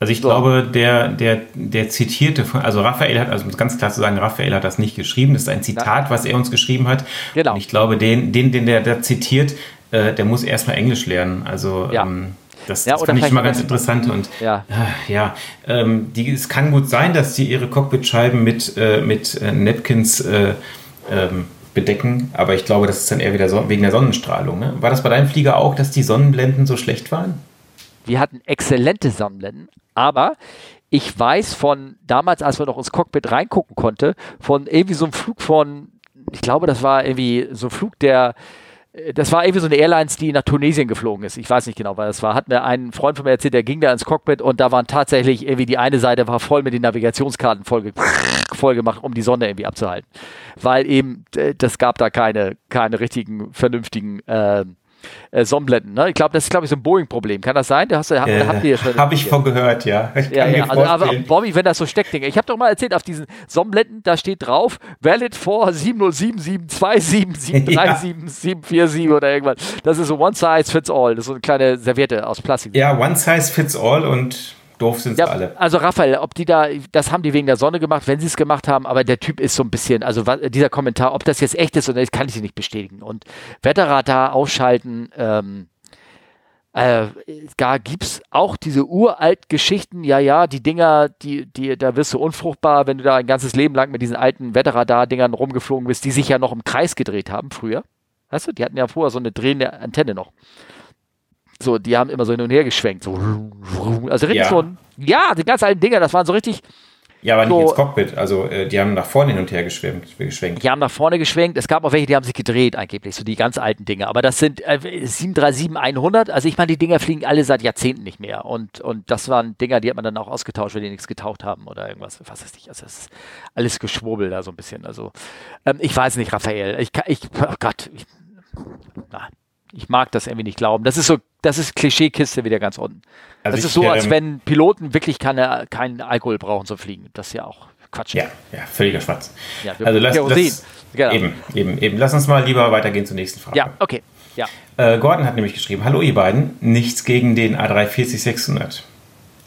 Also ich so. glaube, der, der, der zitierte, also Raphael hat, also ganz klar zu sagen, Raphael hat das nicht geschrieben, das ist ein Zitat, was er uns geschrieben hat. Genau. Und ich glaube, den, den, den der, der zitiert, äh, der muss erstmal Englisch lernen. Also ja. ähm, das, ja, das fand ich immer ganz interessant und ja, äh, ja ähm, die, es kann gut sein, dass die ihre Cockpitscheiben mit, äh, mit äh, Napkins äh, ähm, bedecken, aber ich glaube, das ist dann eher wieder so, wegen der Sonnenstrahlung. Ne? War das bei deinem Flieger auch, dass die Sonnenblenden so schlecht waren? Wir hatten exzellente Sonnenblenden, aber ich weiß von damals, als man noch ins Cockpit reingucken konnte, von irgendwie so einem Flug von, ich glaube, das war irgendwie so ein Flug, der das war irgendwie so eine Airlines, die nach Tunesien geflogen ist. Ich weiß nicht genau, weil das war. Hat mir ein Freund von mir erzählt, der ging da ins Cockpit und da waren tatsächlich irgendwie die eine Seite war voll mit den Navigationskarten voll, voll gemacht, um die Sonne irgendwie abzuhalten. Weil eben, äh, das gab da keine, keine richtigen, vernünftigen äh, äh, Sonnenblenden. Ne? Ich glaube, das ist, glaube ich, so ein Boeing-Problem. Kann das sein? hast, hab, äh, Habe ich von gehört, ja. ja, ja. Also, aber Bobby, wenn das so steckt, Dinge. Ich habe doch mal erzählt, auf diesen Sonnenblenden, da steht drauf, valid for 7077277377747 oder irgendwas. Das ist so one size fits all. Das ist so eine kleine Serviette aus Plastik. Ja, one size fits all und Doof sind ja, alle. Also Raphael, ob die da, das haben die wegen der Sonne gemacht, wenn sie es gemacht haben, aber der Typ ist so ein bisschen, also dieser Kommentar, ob das jetzt echt ist oder nicht, kann ich nicht bestätigen. Und Wetterradar ausschalten, ähm, äh, da gibt es auch diese uralt Geschichten, ja, ja, die Dinger, die, die, da wirst du unfruchtbar, wenn du da ein ganzes Leben lang mit diesen alten Wetterradar-Dingern rumgeflogen bist, die sich ja noch im Kreis gedreht haben früher. Weißt du, die hatten ja vorher so eine drehende Antenne noch. So, die haben immer so hin und her geschwenkt. So, also richtig ja. so ein, ja, die ganz alten Dinger, das waren so richtig. Ja, aber so, nicht ins Cockpit. Also äh, die haben nach vorne hin und her geschwenkt, geschwenkt. Die haben nach vorne geschwenkt. Es gab auch welche, die haben sich gedreht angeblich, so die ganz alten Dinger. Aber das sind äh, 737-100. Also ich meine, die Dinger fliegen alle seit Jahrzehnten nicht mehr. Und, und das waren Dinger, die hat man dann auch ausgetauscht, wenn die nichts getaucht haben oder irgendwas. Was weiß ich. Also das ist alles geschwurbel da so ein bisschen. Also ähm, ich weiß nicht, Raphael. Ich, ich oh Gott. Ich, na, ich mag das irgendwie nicht glauben. Das ist so, das ist Klischeekiste wieder ganz unten. Also das ist so, als ähm, wenn Piloten wirklich keine, keinen Alkohol brauchen zum Fliegen. Das ist ja auch Quatsch. Ja, ja, völliger Schwatz. Ja, also lass, lass genau. eben, eben, eben. Lass uns mal lieber weitergehen zur nächsten Frage. Ja, okay. Ja. Äh, Gordon hat nämlich geschrieben: Hallo ihr beiden, nichts gegen den A340-600.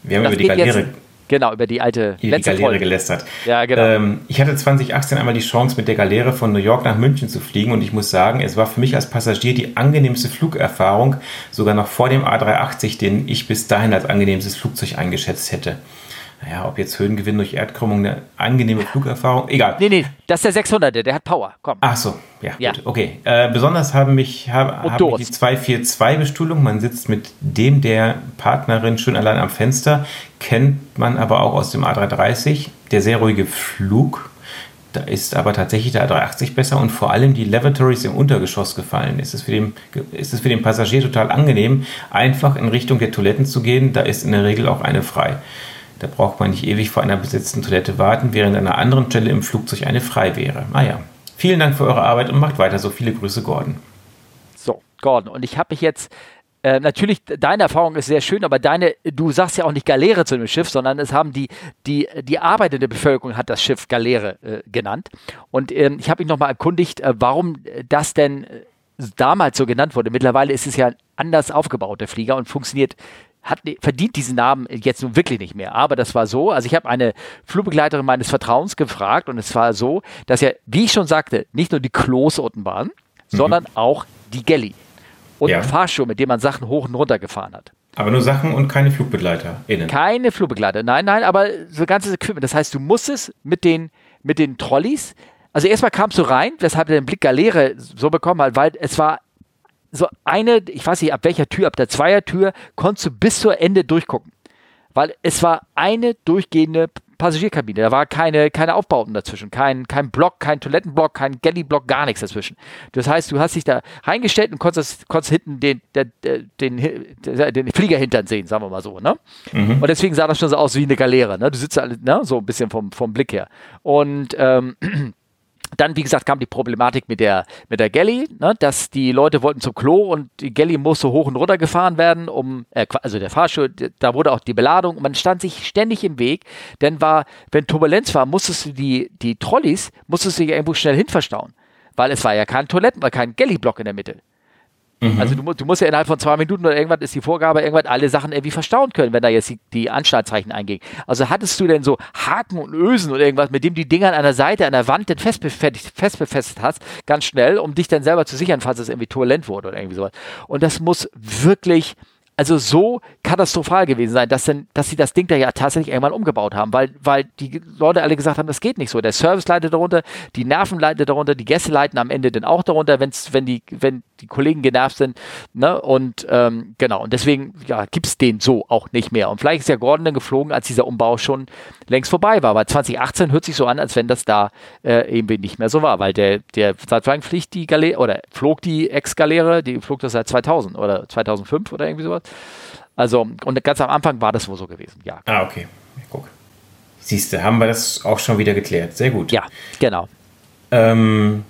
Wir haben das über die Galeere. Jetzt Genau, über die alte die letzte Galeere Folge. gelästert. Ja, genau. Ähm, ich hatte 2018 einmal die Chance, mit der Galeere von New York nach München zu fliegen und ich muss sagen, es war für mich als Passagier die angenehmste Flugerfahrung, sogar noch vor dem A380, den ich bis dahin als angenehmstes Flugzeug eingeschätzt hätte naja, ob jetzt Höhengewinn durch Erdkrümmung eine angenehme Flugerfahrung, egal. Nee, nee, das ist der 600er, der hat Power, komm. Ach so, ja, ja. Gut, okay. Äh, besonders haben mich, hab, haben mich die 242-Bestuhlung, man sitzt mit dem der Partnerin schön allein am Fenster, kennt man aber auch aus dem A330, der sehr ruhige Flug, da ist aber tatsächlich der A380 besser und vor allem die Lavatories im Untergeschoss gefallen. Ist es, für den, ist es für den Passagier total angenehm, einfach in Richtung der Toiletten zu gehen. Da ist in der Regel auch eine frei. Da braucht man nicht ewig vor einer besetzten Toilette warten, während an einer anderen Stelle im Flugzeug eine frei wäre. Ah ja. Vielen Dank für eure Arbeit und macht weiter so. Viele Grüße, Gordon. So, Gordon. Und ich habe mich jetzt äh, natürlich, deine Erfahrung ist sehr schön, aber deine, du sagst ja auch nicht Galeere zu dem Schiff, sondern es haben die, die, die arbeitende Bevölkerung hat das Schiff Galeere äh, genannt. Und ähm, ich habe mich nochmal erkundigt, äh, warum das denn äh, damals so genannt wurde. Mittlerweile ist es ja ein anders aufgebauter Flieger und funktioniert hat, verdient diesen Namen jetzt nun wirklich nicht mehr. Aber das war so, also ich habe eine Flugbegleiterin meines Vertrauens gefragt und es war so, dass ja, wie ich schon sagte, nicht nur die Klos unten waren, mhm. sondern auch die Gelli und ja. ein Fahrschuh, mit dem man Sachen hoch und runter gefahren hat. Aber nur Sachen und keine Flugbegleiter innen. Keine Flugbegleiter, nein, nein, aber so ganzes Equipment. Das heißt, du musstest mit den, mit den Trolleys, also erstmal kamst du rein, weshalb er den Blick Galeere so bekommen hat, weil es war so eine, ich weiß nicht, ab welcher Tür, ab der Zweiertür, konntest du bis zur Ende durchgucken. Weil es war eine durchgehende Passagierkabine. Da war keine, keine Aufbauten dazwischen. Kein, kein Block, kein Toilettenblock, kein Galley-Block, gar nichts dazwischen. Das heißt, du hast dich da reingestellt und konntest, konntest hinten den, den, den, den Flieger hintern sehen, sagen wir mal so. Ne? Mhm. Und deswegen sah das schon so aus wie eine Galeere. Ne? Du sitzt alle, ne? so ein bisschen vom, vom Blick her. Und ähm, dann, wie gesagt, kam die Problematik mit der, mit der Galley, ne, dass die Leute wollten zum Klo und die Galley musste hoch und runter gefahren werden, um, äh, also der Fahrstuhl, da wurde auch die Beladung, man stand sich ständig im Weg, denn war, wenn Turbulenz war, musstest du die, die Trolleys, musstest du ja irgendwo schnell hin verstauen, weil es war ja kein Toiletten, kein Galley-Block in der Mitte. Mhm. Also du, du, musst ja innerhalb von zwei Minuten oder irgendwas ist die Vorgabe, irgendwas alle Sachen irgendwie verstauen können, wenn da jetzt die, die Anschnallzeichen eingehen. Also hattest du denn so Haken und Ösen oder irgendwas, mit dem die Dinger an der Seite, an der Wand dann festbefestigt, festbefestigt hast, ganz schnell, um dich dann selber zu sichern, falls es irgendwie turbulent wurde oder irgendwie sowas. Und das muss wirklich also so katastrophal gewesen sein, dass, denn, dass sie das Ding da ja tatsächlich irgendwann umgebaut haben, weil, weil die Leute alle gesagt haben, das geht nicht so. Der Service leidet darunter, die Nerven leiden darunter, die Gäste leiden am Ende dann auch darunter, wenn's, wenn, die, wenn die Kollegen genervt sind. Ne? Und ähm, genau, und deswegen ja, gibt es den so auch nicht mehr. Und vielleicht ist ja Gordon dann geflogen, als dieser Umbau schon längst vorbei war. Weil 2018 hört sich so an, als wenn das da äh, irgendwie nicht mehr so war, weil der, der seit wann fliegt die Galeere oder flog die Ex-Galeere, die flog das seit 2000 oder 2005 oder irgendwie sowas. Also, und ganz am Anfang war das wohl so gewesen, ja. Ah, okay. Guck. Siehst du, haben wir das auch schon wieder geklärt. Sehr gut. Ja, genau. Ähm,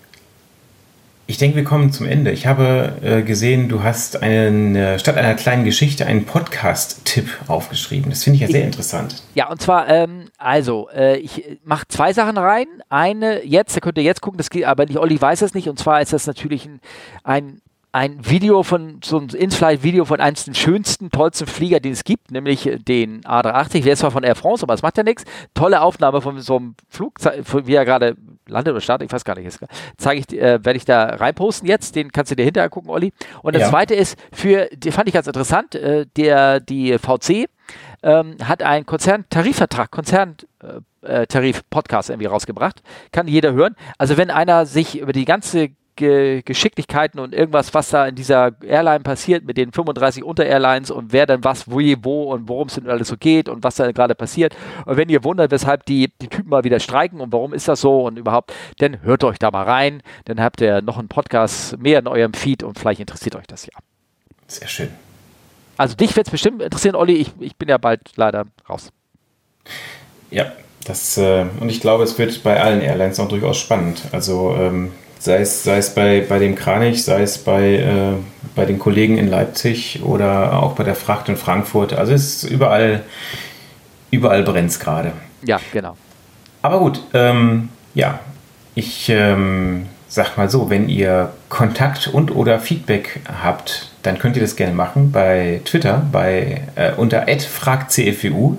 ich denke, wir kommen zum Ende. Ich habe äh, gesehen, du hast einen, äh, statt einer kleinen Geschichte einen Podcast-Tipp aufgeschrieben. Das finde ich ja sehr interessant. Ja, und zwar, ähm, also, äh, ich mache zwei Sachen rein. Eine jetzt, da könnt ihr jetzt gucken, das geht, aber nicht, Olli weiß es nicht. Und zwar ist das natürlich ein, ein ein Video von, so ein In-Flight-Video von einem der schönsten, tollsten Flieger, den es gibt, nämlich den A380. Der ist zwar von Air France, aber das macht ja nichts. Tolle Aufnahme von so einem Flug, wie er gerade landet oder startet, ich weiß gar nicht. Zeige ich, äh, werde ich da reinposten jetzt. Den kannst du dir hinterher gucken, Olli. Und das ja. zweite ist für, die fand ich ganz interessant, äh, der, die VC ähm, hat einen Konzerntarifvertrag, Konzerntarif-Podcast äh, irgendwie rausgebracht. Kann jeder hören. Also wenn einer sich über die ganze Ge Geschicklichkeiten und irgendwas, was da in dieser Airline passiert mit den 35 Unter-Airlines und wer dann was, wo, wo und worum es denn alles so geht und was da gerade passiert. Und wenn ihr wundert, weshalb die, die Typen mal wieder streiken und warum ist das so und überhaupt, dann hört euch da mal rein. Dann habt ihr noch einen Podcast mehr in eurem Feed und vielleicht interessiert euch das ja. Sehr schön. Also dich wird es bestimmt interessieren, Olli. Ich, ich bin ja bald leider raus. Ja, das, äh, und ich glaube, es wird bei allen Airlines auch durchaus spannend. Also ähm, sei es, sei es bei, bei dem Kranich, sei es bei, äh, bei den Kollegen in Leipzig oder auch bei der Fracht in Frankfurt. Also es ist überall, überall brennt es gerade. Ja, genau. Aber gut, ähm, ja, ich ähm, sag mal so, wenn ihr Kontakt und oder Feedback habt, dann könnt ihr das gerne machen bei Twitter bei äh, unter @fragcfwu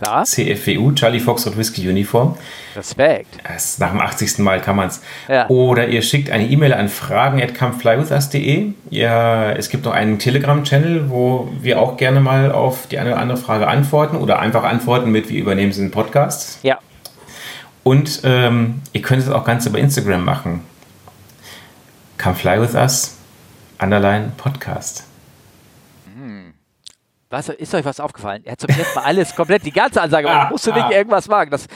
Klar. CFWU, Charlie Fox und Whisky Uniform. Respekt. Das, nach dem 80. Mal kann man es. Ja. Oder ihr schickt eine E-Mail an fragen.comeflywithus.de. Ja, es gibt noch einen Telegram-Channel, wo wir auch gerne mal auf die eine oder andere Frage antworten oder einfach antworten mit, wir übernehmen es in den Podcast. Ja. Und ähm, ihr könnt es auch ganz über Instagram machen. Come Fly With Us, Underline Podcast. Was, ist euch was aufgefallen? Er hat zum ersten Mal alles komplett, die ganze Ansage, man musste nicht irgendwas wagen. Das,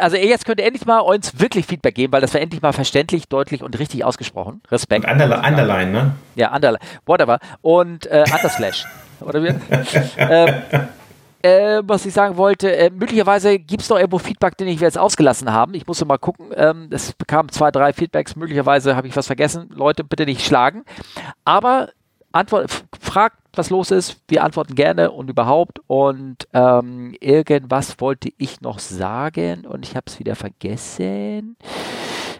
also jetzt könnt ihr endlich mal uns wirklich Feedback geben, weil das war endlich mal verständlich, deutlich und richtig ausgesprochen. Respekt. Und Underline, Underline ne? Ja, Underline, whatever. Und äh, Underslash. Oder wie? ähm, äh, was ich sagen wollte, äh, möglicherweise gibt es noch irgendwo Feedback, den ich jetzt ausgelassen haben. Ich musste mal gucken. Ähm, es bekam zwei, drei Feedbacks. Möglicherweise habe ich was vergessen. Leute, bitte nicht schlagen. Aber Antwort, fragt, was los ist. Wir antworten gerne und überhaupt. Und ähm, irgendwas wollte ich noch sagen und ich habe es wieder vergessen.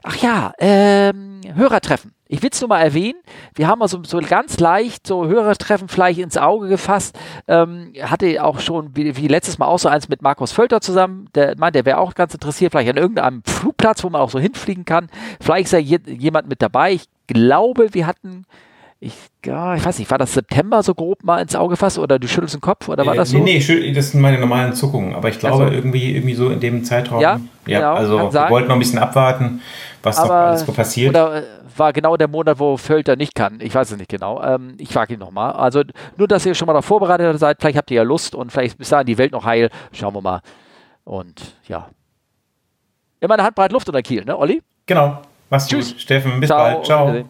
Ach ja, ähm, Hörertreffen. Ich will es nur mal erwähnen. Wir haben also so ganz leicht so Hörertreffen vielleicht ins Auge gefasst. Ähm, hatte auch schon wie, wie, letztes Mal auch so eins mit Markus Völter zusammen. Der meint, der wäre auch ganz interessiert, vielleicht an irgendeinem Flugplatz, wo man auch so hinfliegen kann. Vielleicht ist ja jemand mit dabei. Ich glaube, wir hatten ich, ja, ich weiß nicht, war das September so grob mal ins Auge fasst oder du schüttelst den Kopf oder war äh, das so? Nee, nee, das sind meine normalen Zuckungen, aber ich glaube also, irgendwie, irgendwie so in dem Zeitraum. Ja, ja genau, also wir wollten noch ein bisschen abwarten, was aber, noch alles passiert. Oder äh, war genau der Monat, wo Völter nicht kann. Ich weiß es nicht genau. Ähm, ich frage ihn nochmal. Also nur, dass ihr schon mal darauf vorbereitet seid, vielleicht habt ihr ja Lust und vielleicht ist bis dahin die Welt noch heil. Schauen wir mal. Und ja. Immer eine Handbreit Luft unter Kiel, ne, Olli? Genau. Mach's Tschüss. gut. Steffen, bis Ciao. bald. Ciao.